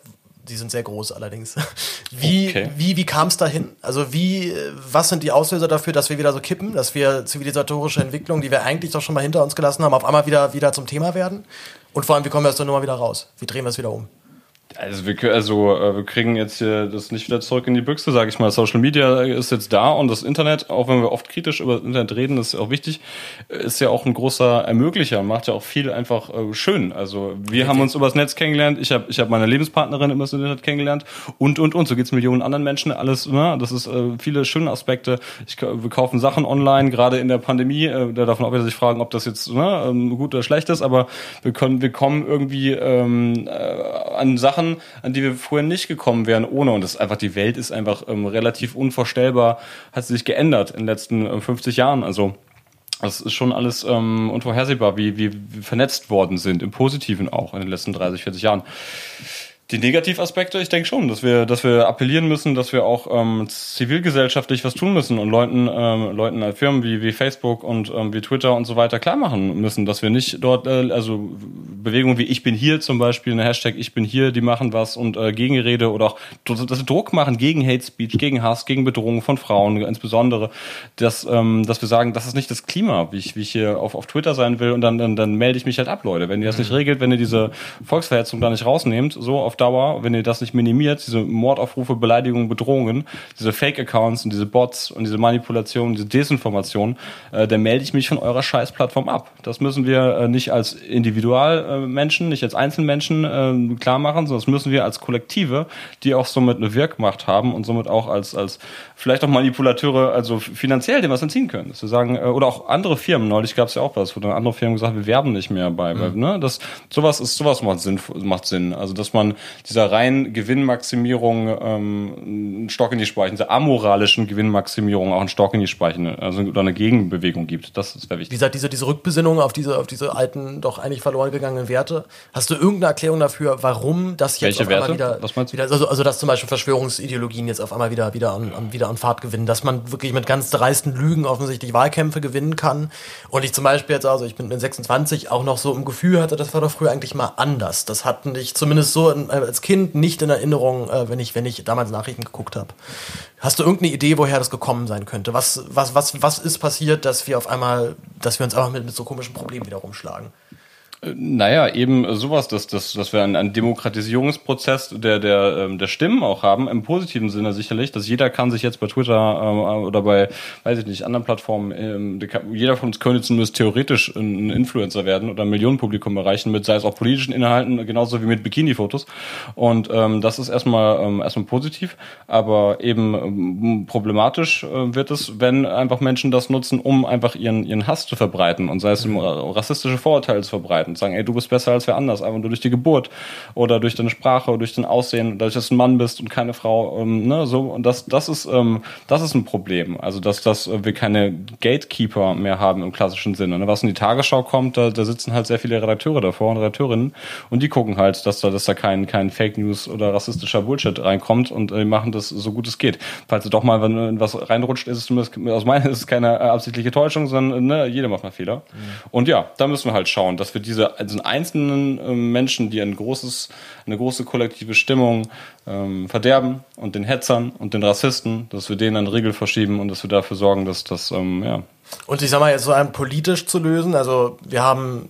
die sind sehr groß allerdings. Wie, okay. wie, wie kam es dahin? Also wie, was sind die Auslöser dafür, dass wir wieder so kippen, dass wir zivilisatorische Entwicklungen, die wir eigentlich doch schon mal hinter uns gelassen haben, auf einmal wieder, wieder zum Thema werden? Und vor allem, wie kommen wir aus der Nummer wieder raus? Wie drehen wir es wieder um? Also wir, also äh, wir kriegen jetzt hier das nicht wieder zurück in die Büchse, sage ich mal. Social Media ist jetzt da und das Internet, auch wenn wir oft kritisch über das Internet reden, ist ja auch wichtig, ist ja auch ein großer Ermöglicher, macht ja auch viel einfach äh, schön. Also wir okay. haben uns übers Netz kennengelernt, ich habe ich hab meine Lebenspartnerin übers Internet kennengelernt und und und so geht's Millionen anderen Menschen alles. Ne? Das ist äh, viele schöne Aspekte. Ich, wir kaufen Sachen online, gerade in der Pandemie. Äh, da darf man auch wieder sich fragen, ob das jetzt ne, ähm, gut oder schlecht ist, aber wir können wir kommen irgendwie ähm, äh, an Sachen Sachen, an die wir vorher nicht gekommen wären ohne. Und das einfach, die Welt ist einfach ähm, relativ unvorstellbar, hat sich geändert in den letzten äh, 50 Jahren. Also das ist schon alles ähm, unvorhersehbar, wie, wie wir vernetzt worden sind, im Positiven auch in den letzten 30, 40 Jahren. Die Negativaspekte, ich denke schon, dass wir, dass wir appellieren müssen, dass wir auch ähm, zivilgesellschaftlich was tun müssen und Leuten, ähm, Leuten äh, Firmen wie, wie Facebook und ähm, wie Twitter und so weiter klar machen müssen, dass wir nicht dort, äh, also Bewegungen wie Ich bin hier zum Beispiel, eine Hashtag Ich bin hier, die machen was und äh, Gegenrede oder auch, dass wir Druck machen gegen Hate Speech, gegen Hass, gegen Bedrohung von Frauen insbesondere, dass, ähm, dass wir sagen, das ist nicht das Klima, wie ich, wie ich hier auf, auf Twitter sein will und dann, dann, dann melde ich mich halt ab, Leute. Wenn ihr das nicht regelt, wenn ihr diese Volksverhetzung da nicht rausnehmt, so auf Dauer, wenn ihr das nicht minimiert, diese Mordaufrufe, Beleidigungen, Bedrohungen, diese Fake-Accounts und diese Bots und diese Manipulation, diese Desinformation, äh, dann melde ich mich von eurer Scheißplattform ab. Das müssen wir äh, nicht als Individualmenschen, nicht als Einzelmenschen äh, klar machen, sondern das müssen wir als Kollektive, die auch somit eine Wirkmacht haben und somit auch als, als vielleicht auch Manipulateure, also finanziell dem was entziehen können. Dass wir sagen, äh, oder auch andere Firmen, neulich gab es ja auch was, wo dann andere Firmen gesagt, wir werben nicht mehr bei, mhm. weil, ne, das, sowas ist, sowas macht Sinn, macht Sinn. Also, dass man dieser reinen Gewinnmaximierung ähm, einen Stock in die Speichen, dieser amoralischen Gewinnmaximierung auch einen Stock in die Speichen, also oder eine Gegenbewegung gibt. Das wäre wichtig. Wie gesagt, diese, diese Rückbesinnung auf diese, auf diese alten, doch eigentlich verloren gegangenen Werte. Hast du irgendeine Erklärung dafür, warum das jetzt Welche auf einmal Werte? wieder, Was meinst du? Wieder, also, also dass zum Beispiel Verschwörungsideologien jetzt auf einmal wieder, wieder an, an, wieder an Fahrt gewinnen, dass man wirklich mit ganz dreisten Lügen offensichtlich Wahlkämpfe gewinnen kann. Und ich zum Beispiel jetzt, also ich bin mit 26 auch noch so im Gefühl hatte, das war doch früher eigentlich mal anders. Das hatten ich zumindest so in, als Kind nicht in Erinnerung, äh, wenn ich, wenn ich damals Nachrichten geguckt habe. Hast du irgendeine Idee, woher das gekommen sein könnte? Was, was, was, was ist passiert, dass wir auf einmal, dass wir uns einfach mit, mit so komischen Problemen wieder rumschlagen? Naja, eben sowas, dass, dass, dass wir einen, einen Demokratisierungsprozess der, der, ähm, der Stimmen auch haben, im positiven Sinne sicherlich, dass jeder kann sich jetzt bei Twitter ähm, oder bei, weiß ich nicht, anderen Plattformen, ähm, jeder von uns könnte zumindest theoretisch ein Influencer werden oder ein Millionenpublikum erreichen mit, sei es auch politischen Inhalten, genauso wie mit Bikini-Fotos. Und ähm, das ist erstmal, ähm, erstmal positiv, aber eben ähm, problematisch äh, wird es, wenn einfach Menschen das nutzen, um einfach ihren, ihren Hass zu verbreiten und sei es um rassistische Vorurteile zu verbreiten und sagen, ey, du bist besser als wer anders, einfach nur durch die Geburt oder durch deine Sprache oder durch dein Aussehen, dadurch, dass du ein Mann bist und keine Frau, ähm, ne, so und das, das ist, ähm, das ist ein Problem. Also dass, dass wir keine Gatekeeper mehr haben im klassischen Sinne. Ne? Was in die Tagesschau kommt, da, da sitzen halt sehr viele Redakteure davor und Redakteurinnen und die gucken halt, dass da, dass da kein, kein Fake News oder rassistischer Bullshit reinkommt und äh, machen das so gut es geht. Falls du doch mal wenn was reinrutscht, ist es zumindest aus meiner ist es keine äh, absichtliche Täuschung, sondern ne, jeder macht mal Fehler. Mhm. Und ja, da müssen wir halt schauen, dass wir diese also einzelnen äh, Menschen, die ein großes, eine große kollektive Stimmung ähm, verderben und den Hetzern und den Rassisten, dass wir denen einen Riegel verschieben und dass wir dafür sorgen, dass das, ähm, ja. Und ich sag mal, jetzt so ein politisch zu lösen, also wir haben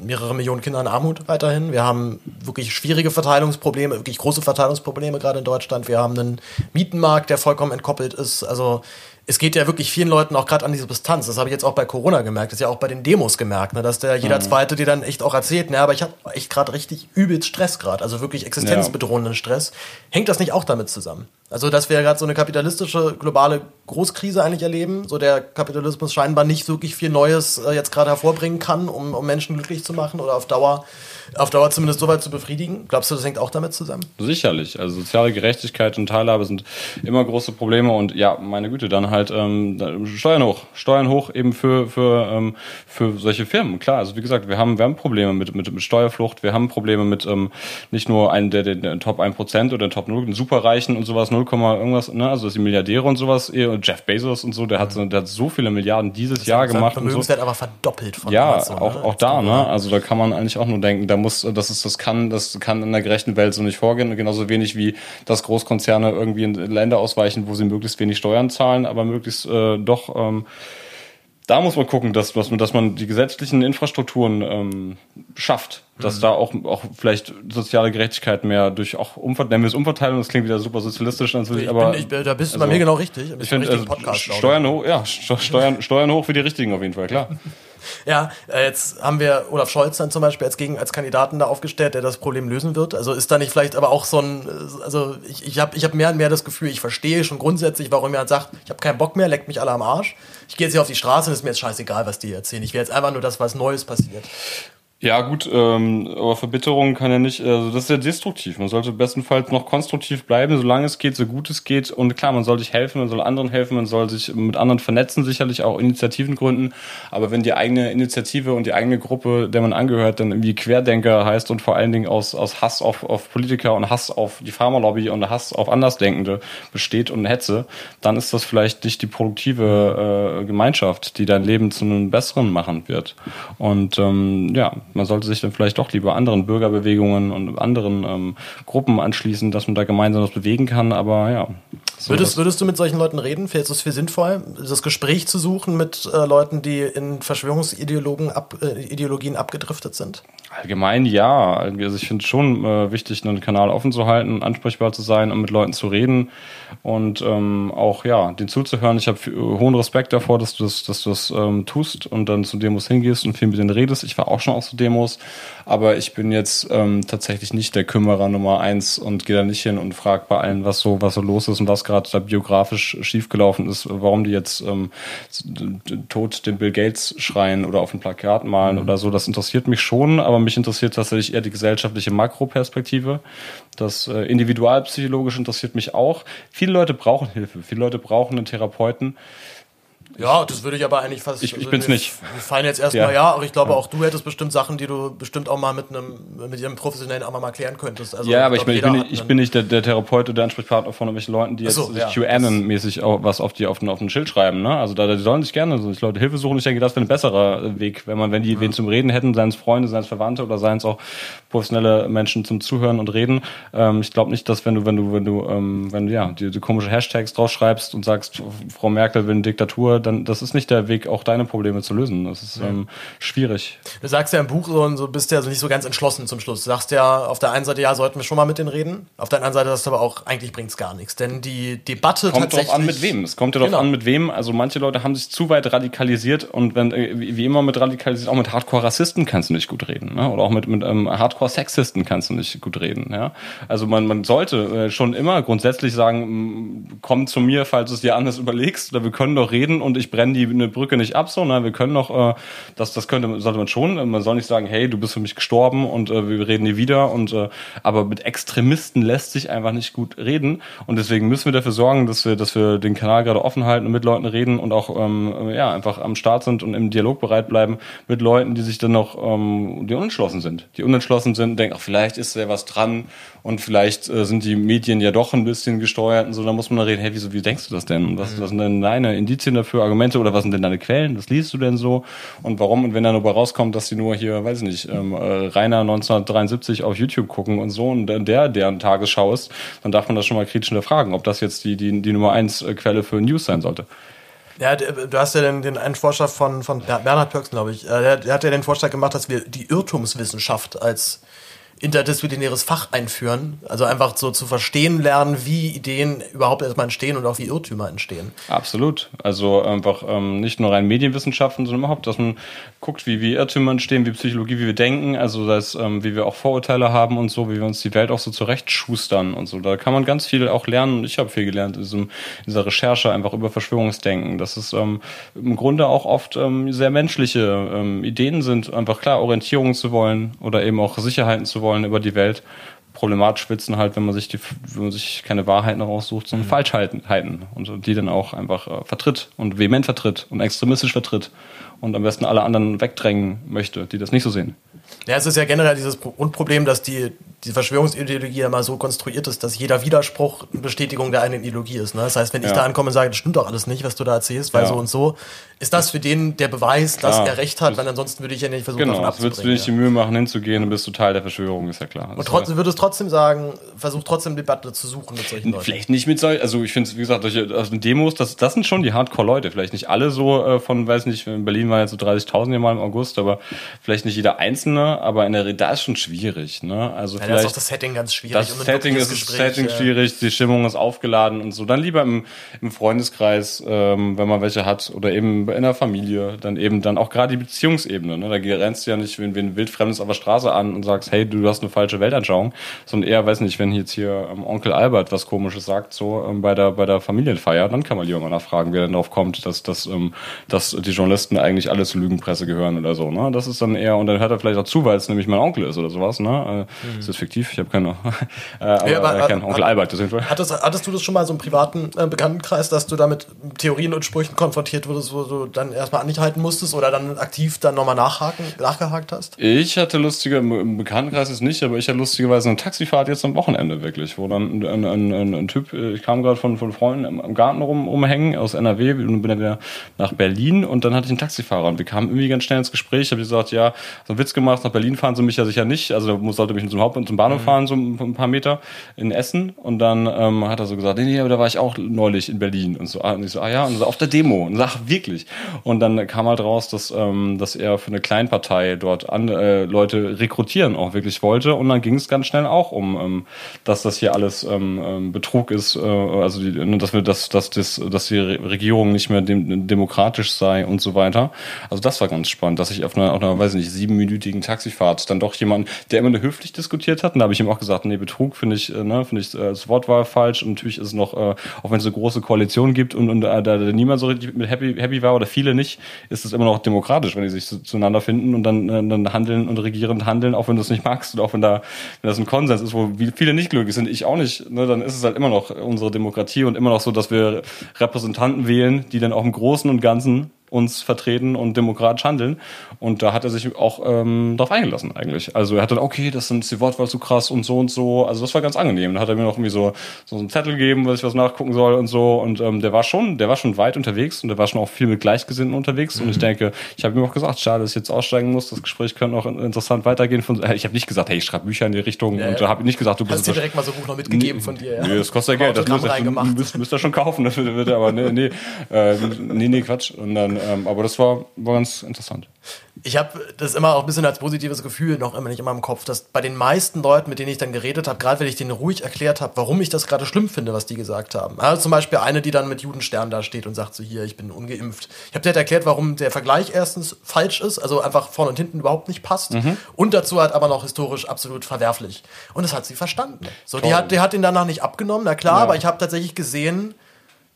mehrere Millionen Kinder in Armut weiterhin. Wir haben wirklich schwierige Verteilungsprobleme, wirklich große Verteilungsprobleme gerade in Deutschland. Wir haben einen Mietenmarkt, der vollkommen entkoppelt ist. Also es geht ja wirklich vielen Leuten auch gerade an diese Distanz. Das habe ich jetzt auch bei Corona gemerkt, das ist ja auch bei den Demos gemerkt, ne, dass der jeder mhm. Zweite dir dann echt auch erzählt, ne, aber ich habe echt gerade richtig übelst Stress gerade, also wirklich existenzbedrohenden Stress. Hängt das nicht auch damit zusammen? Also, dass wir gerade so eine kapitalistische globale Großkrise eigentlich erleben, so der Kapitalismus scheinbar nicht wirklich viel Neues äh, jetzt gerade hervorbringen kann, um, um Menschen glücklich zu machen oder auf Dauer auf Dauer zumindest so weit zu befriedigen. Glaubst du, das hängt auch damit zusammen? Sicherlich. Also soziale Gerechtigkeit und Teilhabe sind immer große Probleme und ja, meine Güte, dann halt ähm, Steuern hoch. Steuern hoch eben für, für, ähm, für solche Firmen. Klar, also wie gesagt, wir haben, wir haben Probleme mit, mit, mit Steuerflucht, wir haben Probleme mit ähm, nicht nur einen der, der, der Top 1% oder Top 0, den Superreichen und sowas, 0, irgendwas, ne? also die Milliardäre und sowas, und Jeff Bezos und so, der hat, der hat so viele Milliarden dieses Jahr gemacht. Vermögenswert so. aber verdoppelt von Ja, Amazon, auch, ne? auch da, ne? Also da kann man eigentlich auch nur denken, da muss, das ist, das kann, das kann in der gerechten Welt so nicht vorgehen. Genauso wenig wie, dass Großkonzerne irgendwie in Länder ausweichen, wo sie möglichst wenig Steuern zahlen, aber möglichst äh, doch ähm, da muss man gucken, dass, dass, man, dass man die gesetzlichen Infrastrukturen ähm, schafft, dass mhm. da auch, auch vielleicht soziale Gerechtigkeit mehr durch auch Umver nennen wir es Umverteilung, das klingt wieder super sozialistisch natürlich, ich aber bin, ich, da bist du also, bei mir genau richtig. Ich finde also, Steuern hoch, ja, Steuern, Steuern hoch für die richtigen auf jeden Fall, klar. Ja, äh, jetzt haben wir Olaf Scholz dann zum Beispiel als, Gegen als Kandidaten da aufgestellt, der das Problem lösen wird. Also ist da nicht vielleicht aber auch so ein, äh, also ich, ich habe ich hab mehr und mehr das Gefühl, ich verstehe schon grundsätzlich, warum jemand sagt, ich habe keinen Bock mehr, leckt mich alle am Arsch. Ich gehe jetzt hier auf die Straße und ist mir jetzt scheißegal, was die erzählen. Ich will jetzt einfach nur das, was Neues passiert. Ja, gut, ähm, aber Verbitterung kann ja nicht, also das ist ja destruktiv. Man sollte bestenfalls noch konstruktiv bleiben, solange es geht, so gut es geht. Und klar, man soll sich helfen, man soll anderen helfen, man soll sich mit anderen vernetzen, sicherlich auch Initiativen gründen. Aber wenn die eigene Initiative und die eigene Gruppe, der man angehört, dann irgendwie Querdenker heißt und vor allen Dingen aus, aus Hass auf, auf Politiker und Hass auf die Pharmalobby und Hass auf Andersdenkende besteht und Hetze, dann ist das vielleicht nicht die produktive äh, Gemeinschaft, die dein Leben zu einem besseren machen wird. Und ähm, ja, man sollte sich dann vielleicht doch lieber anderen Bürgerbewegungen und anderen ähm, Gruppen anschließen, dass man da gemeinsam was bewegen kann. Aber ja. So würdest, würdest du mit solchen Leuten reden? Fällt es für sinnvoll, das Gespräch zu suchen mit äh, Leuten, die in Verschwörungsideologien ab, äh, abgedriftet sind? Allgemein ja. Also ich finde es schon äh, wichtig, einen Kanal offen zu halten, ansprechbar zu sein und mit Leuten zu reden und ähm, auch ja, den zuzuhören. Ich habe hohen Respekt davor, dass du das, dass du das ähm, tust und dann zu Demos hingehst und viel mit denen redest. Ich war auch schon auf so Demos, aber ich bin jetzt ähm, tatsächlich nicht der Kümmerer Nummer eins und gehe da nicht hin und frage bei allen, was so, was so los ist und was gerade da biografisch schiefgelaufen ist, warum die jetzt ähm, tot den Bill Gates schreien oder auf ein Plakat malen mhm. oder so. Das interessiert mich schon, aber mich interessiert tatsächlich eher die gesellschaftliche Makroperspektive. Das äh, individualpsychologisch interessiert mich auch. Viele Leute brauchen Hilfe, viele Leute brauchen einen Therapeuten. Ja, das würde ich aber eigentlich fast. Ich, ich also bin's nicht. Wir fallen jetzt erstmal ja. ja, aber ich glaube auch du hättest bestimmt Sachen, die du bestimmt auch mal mit einem mit ihrem professionellen auch mal klären könntest. Also, ja, aber ich, ich, bin, ich, ich bin nicht der, der Therapeut oder der Ansprechpartner von irgendwelchen Leuten, die jetzt so, sich ja, QAnon-mäßig was auf die auf den, auf den Schild schreiben. Ne? Also da die sollen sich gerne so Leute Hilfe suchen. Ich denke, das wäre ein besserer Weg, wenn man wenn die wen zum Reden hätten, seien es Freunde, seien es Verwandte oder seien es auch professionelle Menschen zum Zuhören und Reden. Ähm, ich glaube nicht, dass wenn du, wenn du, wenn du, ähm, wenn du ja die, die komische Hashtags draus schreibst und sagst, Frau Merkel will eine Diktatur, dann das ist nicht der Weg, auch deine Probleme zu lösen. Das ist ähm, schwierig. Du sagst ja im Buch so und so bist ja also nicht so ganz entschlossen zum Schluss. Du sagst ja auf der einen Seite, ja, sollten wir schon mal mit denen reden. Auf der anderen Seite sagst du aber auch, eigentlich bringt's gar nichts. Denn die Debatte kommt tatsächlich. Kommt drauf an, mit wem. Es kommt ja genau. an, mit wem. Also manche Leute haben sich zu weit radikalisiert und wenn, äh, wie immer mit radikalisiert, auch mit Hardcore-Rassisten kannst du nicht gut reden. Ne? Oder auch mit, mit ähm, Hardcore-Sexisten kannst du nicht gut reden. Ja? Also man, man sollte äh, schon immer grundsätzlich sagen, komm zu mir, falls du es dir anders überlegst, oder wir können doch reden und ich brenne die eine Brücke nicht ab, so, ne? wir können doch, äh, das, das könnte, sollte man schon, man soll nicht sagen, hey, du bist für mich gestorben und äh, wir reden nie wieder und äh, aber mit Extremisten lässt sich einfach nicht gut reden und deswegen müssen wir dafür sorgen, dass wir, dass wir den Kanal gerade offen halten und mit Leuten reden und auch ähm, ja einfach am Start sind und im Dialog bereit bleiben mit Leuten, die sich dann noch ähm, die unentschlossen sind, die unentschlossen sind, denken, ach vielleicht ist da was dran und vielleicht äh, sind die Medien ja doch ein bisschen gesteuert und so, da muss man da reden, hey, wieso, wie denkst du das denn? Und was, mhm. was sind denn deine Indizien dafür, Argumente oder was sind denn deine Quellen? Was liest du denn so? Und warum? Und wenn dann dabei rauskommt, dass die nur hier, weiß ich nicht, ähm, äh, Rainer 1973 auf YouTube gucken und so und der, deren Tagesschau ist, dann darf man das schon mal kritisch hinterfragen, ob das jetzt die, die, die Nummer eins äh, Quelle für News sein sollte. Ja, du hast ja den, den einen Vorschlag von, von Bernhard Pörksen, glaube ich. Äh, der, der hat ja den Vorschlag gemacht, dass wir die Irrtumswissenschaft als interdisziplinäres Fach einführen. Also einfach so zu verstehen lernen, wie Ideen überhaupt erstmal entstehen und auch wie Irrtümer entstehen. Absolut. Also einfach ähm, nicht nur rein Medienwissenschaften, sondern überhaupt, dass man guckt, wie, wie Irrtümer entstehen, wie Psychologie, wie wir denken, also das, ähm, wie wir auch Vorurteile haben und so, wie wir uns die Welt auch so zurechtschustern und so. Da kann man ganz viel auch lernen und ich habe viel gelernt in, diesem, in dieser Recherche einfach über Verschwörungsdenken. Das ist ähm, im Grunde auch oft ähm, sehr menschliche ähm, Ideen sind, einfach klar Orientierung zu wollen oder eben auch Sicherheiten zu wollen wollen über die Welt. Problematisch witzen halt, wenn man sich die, wenn man sich keine Wahrheiten raussucht, sondern mhm. Falschheiten und die dann auch einfach äh, vertritt und vehement vertritt und extremistisch vertritt und am besten alle anderen wegdrängen möchte, die das nicht so sehen. Ja, es ist ja generell dieses Grundproblem, dass die, die Verschwörungsideologie ja mal so konstruiert ist, dass jeder Widerspruch eine Bestätigung der einen Ideologie ist. Ne? Das heißt, wenn ich da ankomme und sage, das stimmt doch alles nicht, was du da erzählst, weil ja. so und so, ist das für den der Beweis, dass klar. er recht hat, weil ansonsten würde ich ja nicht versuchen, genau, davon abzubringen. Genau, würdest du nicht die Mühe machen, hinzugehen und bist du Teil der Verschwörung, ist ja klar. Das und trotzdem würdest trotzdem sagen, versuch trotzdem Debatte zu suchen mit solchen Leuten. Vielleicht nicht mit solchen, also ich finde wie gesagt, solche also Demos, das, das sind schon die Hardcore-Leute. Vielleicht nicht alle so äh, von, weiß nicht, in Berlin waren jetzt so 30.000 mal im August, aber vielleicht nicht jeder Einzelne, aber in der, da ist schon schwierig, ne? Also ja, vielleicht. Da ist auch das Setting ganz schwierig. Das Setting ist Gespräch, Setting ja. schwierig, die Stimmung ist aufgeladen und so. Dann lieber im, im Freundeskreis, ähm, wenn man welche hat, oder eben in der Familie, dann eben dann auch gerade die Beziehungsebene. Ne? Da rennst du ja nicht wie, wie ein Wildfremdes auf der Straße an und sagst, hey, du hast eine falsche Weltanschauung, sondern eher, weiß nicht, wenn jetzt hier ähm, Onkel Albert was komisches sagt, so ähm, bei der bei der Familienfeier, dann kann man lieber mal nachfragen, wer denn darauf kommt, dass, dass, ähm, dass die Journalisten eigentlich alle zur Lügenpresse gehören oder so. Ne? Das ist dann eher, und dann hört er vielleicht auch zu, weil es nämlich mein Onkel ist oder sowas. Ne? Äh, mhm. Das ist fiktiv, ich habe keine, äh, aber, ja, aber, äh, keinen Onkel hat, Albert. Deswegen. Hattest, hattest du das schon mal so im privaten äh, Bekanntenkreis, dass du da mit Theorien und Sprüchen konfrontiert wurdest, wo du dann erstmal an dich halten musstest oder dann aktiv dann nochmal nachhaken, nachgehakt hast? Ich hatte lustige, im Bekanntenkreis ist nicht, aber ich hatte lustigerweise eine Taxifahrt jetzt am Wochenende wirklich, wo dann ein, ein, ein, ein Typ, äh, ich kam gerade von, von Freunden im, im Garten rum, rumhängen aus NRW und bin dann wieder nach Berlin und dann hatte ich einen Taxifahrer und wir kamen irgendwie ganz schnell ins Gespräch. Ich habe gesagt, ja, so einen Witz gemacht, nach Berlin fahren sie mich ja sicher nicht. Also da sollte mich zum Haupt- und zum Bahnhof mhm. fahren, so ein paar Meter in Essen. Und dann ähm, hat er so gesagt, nee, nee, aber da war ich auch neulich in Berlin. Und so, ah, und ich so, ah ja, und so, auf der Demo. Und sag, wirklich. Und dann kam halt raus, dass, ähm, dass er für eine Kleinpartei dort an, äh, Leute rekrutieren auch wirklich wollte. Und dann ging es ganz schnell auch um, ähm, dass das hier alles ähm, ähm Betrug ist, äh, also die, ne, dass wir, dass, dass, das, dass die Regierung nicht mehr dem, demokratisch sei und so weiter. Also das war ganz spannend, dass ich auf einer, auf einer weiß nicht, siebenminütigen Taxifahrt dann doch jemand, der immer nur höflich diskutiert hat, und da habe ich ihm auch gesagt, nee, Betrug finde ich, äh, ne, finde ich, äh, das Wort war falsch und natürlich ist es noch, äh, auch wenn es eine große Koalition gibt und, und äh, da niemand so richtig mit happy, happy war oder viele nicht, ist es immer noch demokratisch, wenn die sich zu, zueinander finden und dann, äh, dann handeln und regierend handeln, auch wenn du es nicht magst und auch wenn da, wenn das ein Konsens ist, wo viele nicht glücklich sind, ich auch nicht, ne, dann ist es halt immer noch unsere Demokratie und immer noch so, dass wir Repräsentanten wählen, die dann auch im Großen und Ganzen uns vertreten und demokratisch handeln. Und da hat er sich auch ähm, drauf eingelassen eigentlich. Also er hat dann, okay, das sind die Wortwahl zu krass und so und so. Also das war ganz angenehm. Dann hat er mir noch irgendwie so, so einen Zettel gegeben, was ich was nachgucken soll und so. Und ähm, der war schon, der war schon weit unterwegs und der war schon auch viel mit Gleichgesinnten unterwegs. Mhm. Und ich mhm. denke, ich habe ihm auch gesagt, schade, dass ich jetzt aussteigen muss. Das Gespräch könnte auch interessant weitergehen. Von, äh, ich habe nicht gesagt, hey, ich schreibe Bücher in die Richtung ja, und ja. habe nicht gesagt, du bist. Hast dir direkt mal so ein Buch noch mitgegeben von dir, ja? Nee, das kostet ja Geld. Das müsst, ihr, müsst, müsst ihr schon kaufen. Das wird, wird aber nee, nee, äh, nee, nee, Quatsch. Und dann, ähm, aber das war, war ganz interessant. Ich habe das immer auch ein bisschen als positives Gefühl noch immer nicht immer im Kopf, dass bei den meisten Leuten, mit denen ich dann geredet habe, gerade wenn ich denen ruhig erklärt habe, warum ich das gerade schlimm finde, was die gesagt haben. Also zum Beispiel eine, die dann mit Judenstern da steht und sagt so hier, ich bin ungeimpft. Ich habe dir halt erklärt, warum der Vergleich erstens falsch ist, also einfach vorne und hinten überhaupt nicht passt mhm. und dazu halt aber noch historisch absolut verwerflich. Und das hat sie verstanden. So, die hat, der hat ihn danach nicht abgenommen, na klar, ja. aber ich habe tatsächlich gesehen,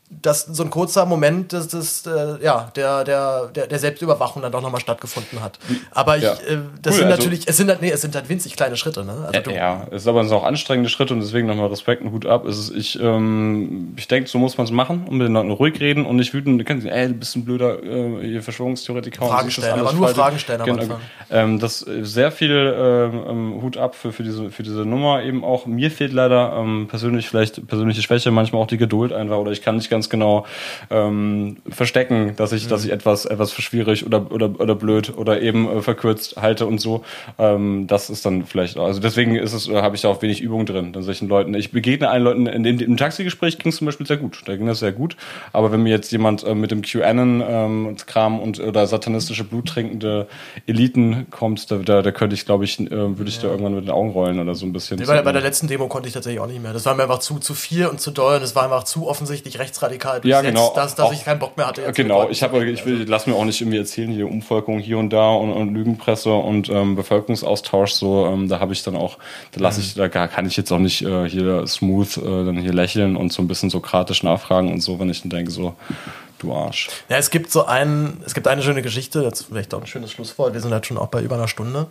dass so ein kurzer Moment dass das, äh, ja, der, der, der, Selbstüberwachung dann doch nochmal stattgefunden hat. Aber ich, ja. äh, das cool, sind also, natürlich, es sind halt, nee, es sind halt winzig kleine Schritte, ne? Also ja, es ist aber auch anstrengende Schritte und deswegen nochmal Respekt und Hut ab. Es ist, ich, ähm, ich denke, so muss man es machen und mit den Leuten ruhig reden und nicht wütend, kennen sie, ey, du bist ein blöder äh, Verschwörungstheoretiker. Fragen stellen, aber nur Fragen stellen am Anfang. Ähm, das sehr viel ähm, ähm, Hut ab für, für, diese, für diese Nummer eben auch. Mir fehlt leider ähm, persönlich vielleicht persönliche Schwäche, manchmal auch die Geduld einfach oder ich kann nicht ganz genau ähm, verstecken, dass ich, mhm. dass ich etwas, etwas für schwierig oder, oder, oder blöd oder eben äh, verkürzt halte und so. Ähm, das ist dann vielleicht, also deswegen ist es, äh, habe ich da auch wenig Übung drin, an solchen Leuten. Ich begegne allen Leuten, in dem, im Taxigespräch ging es zum Beispiel sehr gut. Da ging das sehr gut. Aber wenn mir jetzt jemand äh, mit dem QAnon-Kram ähm, und oder satanistische bluttrinkende Eliten kommt, da, da, da könnte ich, glaube ich, äh, würde ich ja. da irgendwann mit den Augen rollen oder so ein bisschen. bei, bei der letzten Demo konnte ich tatsächlich auch nicht mehr. Das war mir einfach zu, zu viel und zu doll und es war einfach zu offensichtlich rechtsradikal ja, genau. dass, dass auch, ich keinen Bock mehr hatte. Genau, ich habe, ich will, lass mir auch nicht irgendwie erzählen, hier Umvolkung hier und da und, und Lügenpresse und ähm, Bevölkerungsaustausch, so, ähm, da habe ich dann auch, da lasse ich, da kann ich jetzt auch nicht äh, hier smooth äh, dann hier lächeln und so ein bisschen sokratisch nachfragen und so, wenn ich dann denke, so, du Arsch. Ja, es gibt so einen, es gibt eine schöne Geschichte, das ist vielleicht auch ein schönes Schlusswort, wir sind halt schon auch bei über einer Stunde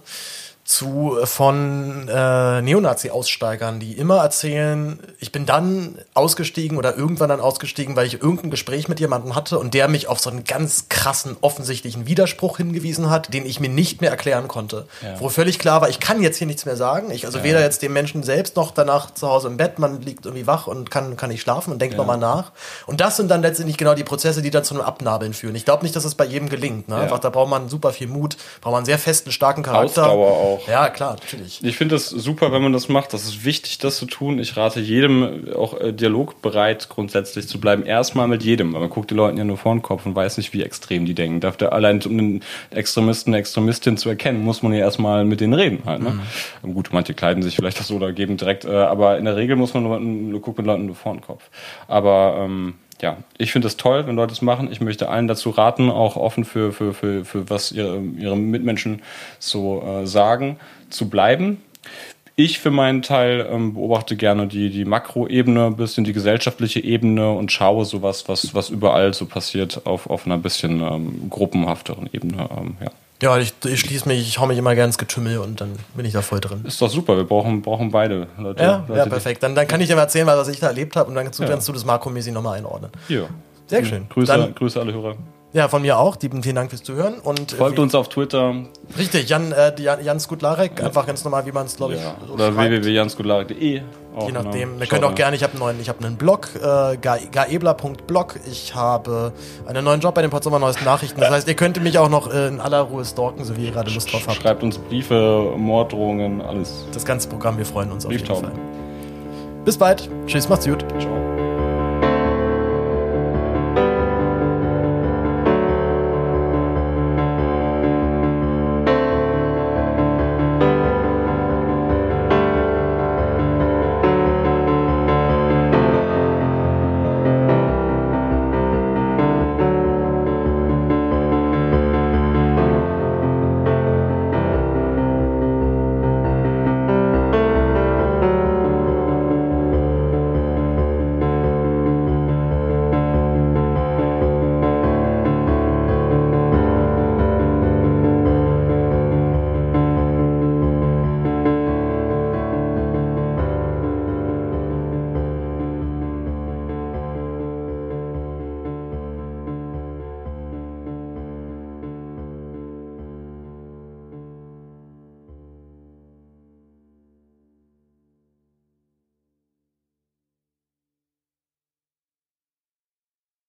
zu äh, von äh, Neonazi-Aussteigern, die immer erzählen, ich bin dann ausgestiegen oder irgendwann dann ausgestiegen, weil ich irgendein Gespräch mit jemandem hatte und der mich auf so einen ganz krassen, offensichtlichen Widerspruch hingewiesen hat, den ich mir nicht mehr erklären konnte. Ja. Wo völlig klar war, ich kann jetzt hier nichts mehr sagen. Ich, also ja. weder jetzt dem Menschen selbst noch danach zu Hause im Bett, man liegt irgendwie wach und kann, kann nicht schlafen und denkt ja. nochmal nach. Und das sind dann letztendlich genau die Prozesse, die dann zu einem Abnabeln führen. Ich glaube nicht, dass es bei jedem gelingt. Ne? Ja. Einfach, da braucht man super viel Mut, braucht man einen sehr festen, starken Charakter. Ausdauer auch auch. Ja, klar, natürlich. Ich finde das super, wenn man das macht. Das ist wichtig, das zu tun. Ich rate jedem auch äh, dialogbereit grundsätzlich zu bleiben. Erstmal mit jedem. Man guckt die Leuten ja nur vor den Kopf und weiß nicht, wie extrem die denken. Darf der allein, um einen Extremisten, eine Extremistin zu erkennen, muss man ja erstmal mit denen reden halt. Ne? Mhm. Gut, manche kleiden sich vielleicht das so oder geben direkt, äh, aber in der Regel muss man nur, nur gucken mit Leuten nur vor den Kopf. Aber ähm, ja, ich finde es toll, wenn Leute es machen. Ich möchte allen dazu raten, auch offen für, für, für, für was ihre, ihre Mitmenschen so äh, sagen, zu bleiben. Ich für meinen Teil ähm, beobachte gerne die, die Makroebene, bisschen die gesellschaftliche Ebene und schaue sowas, was, was überall so passiert, auf, auf einer bisschen ähm, gruppenhafteren Ebene. Ähm, ja. Ja, ich, ich schließe mich, ich hau mich immer gerne ins Getümmel und dann bin ich da voll drin. Ist doch super, wir brauchen, brauchen beide Leute. Ja, Leute, ja perfekt. Dann, dann kann ich dir mal erzählen, was ich da erlebt habe und dann kannst du, ja. kannst du das makromäßig nochmal einordnen. Ja. Sehr schön. Grüße, dann, Grüße alle Hörer. Ja, von mir auch. Lieben vielen Dank fürs Zuhören. Und, äh, Folgt uns auf Twitter. Richtig, Jan, äh, Jan, Jan Skutlarek, ja. einfach ganz normal, wie man es, glaube ich, ja. so Oder www.janskutlarek.de. Je nachdem. Genau. Wir können auch gerne, ich habe einen neuen, ich habe einen Blog, äh, gaebler.blog. Ich habe einen neuen Job bei den Potsdamer Neuesten Nachrichten. Das heißt, ihr könnt mich auch noch äh, in aller Ruhe stalken, so wie ihr gerade Lust drauf habt. Schreibt uns Briefe, Morddrohungen, alles. Das ganze Programm, wir freuen uns auf jeden Fall. Bis bald. Tschüss, macht's gut. Ciao.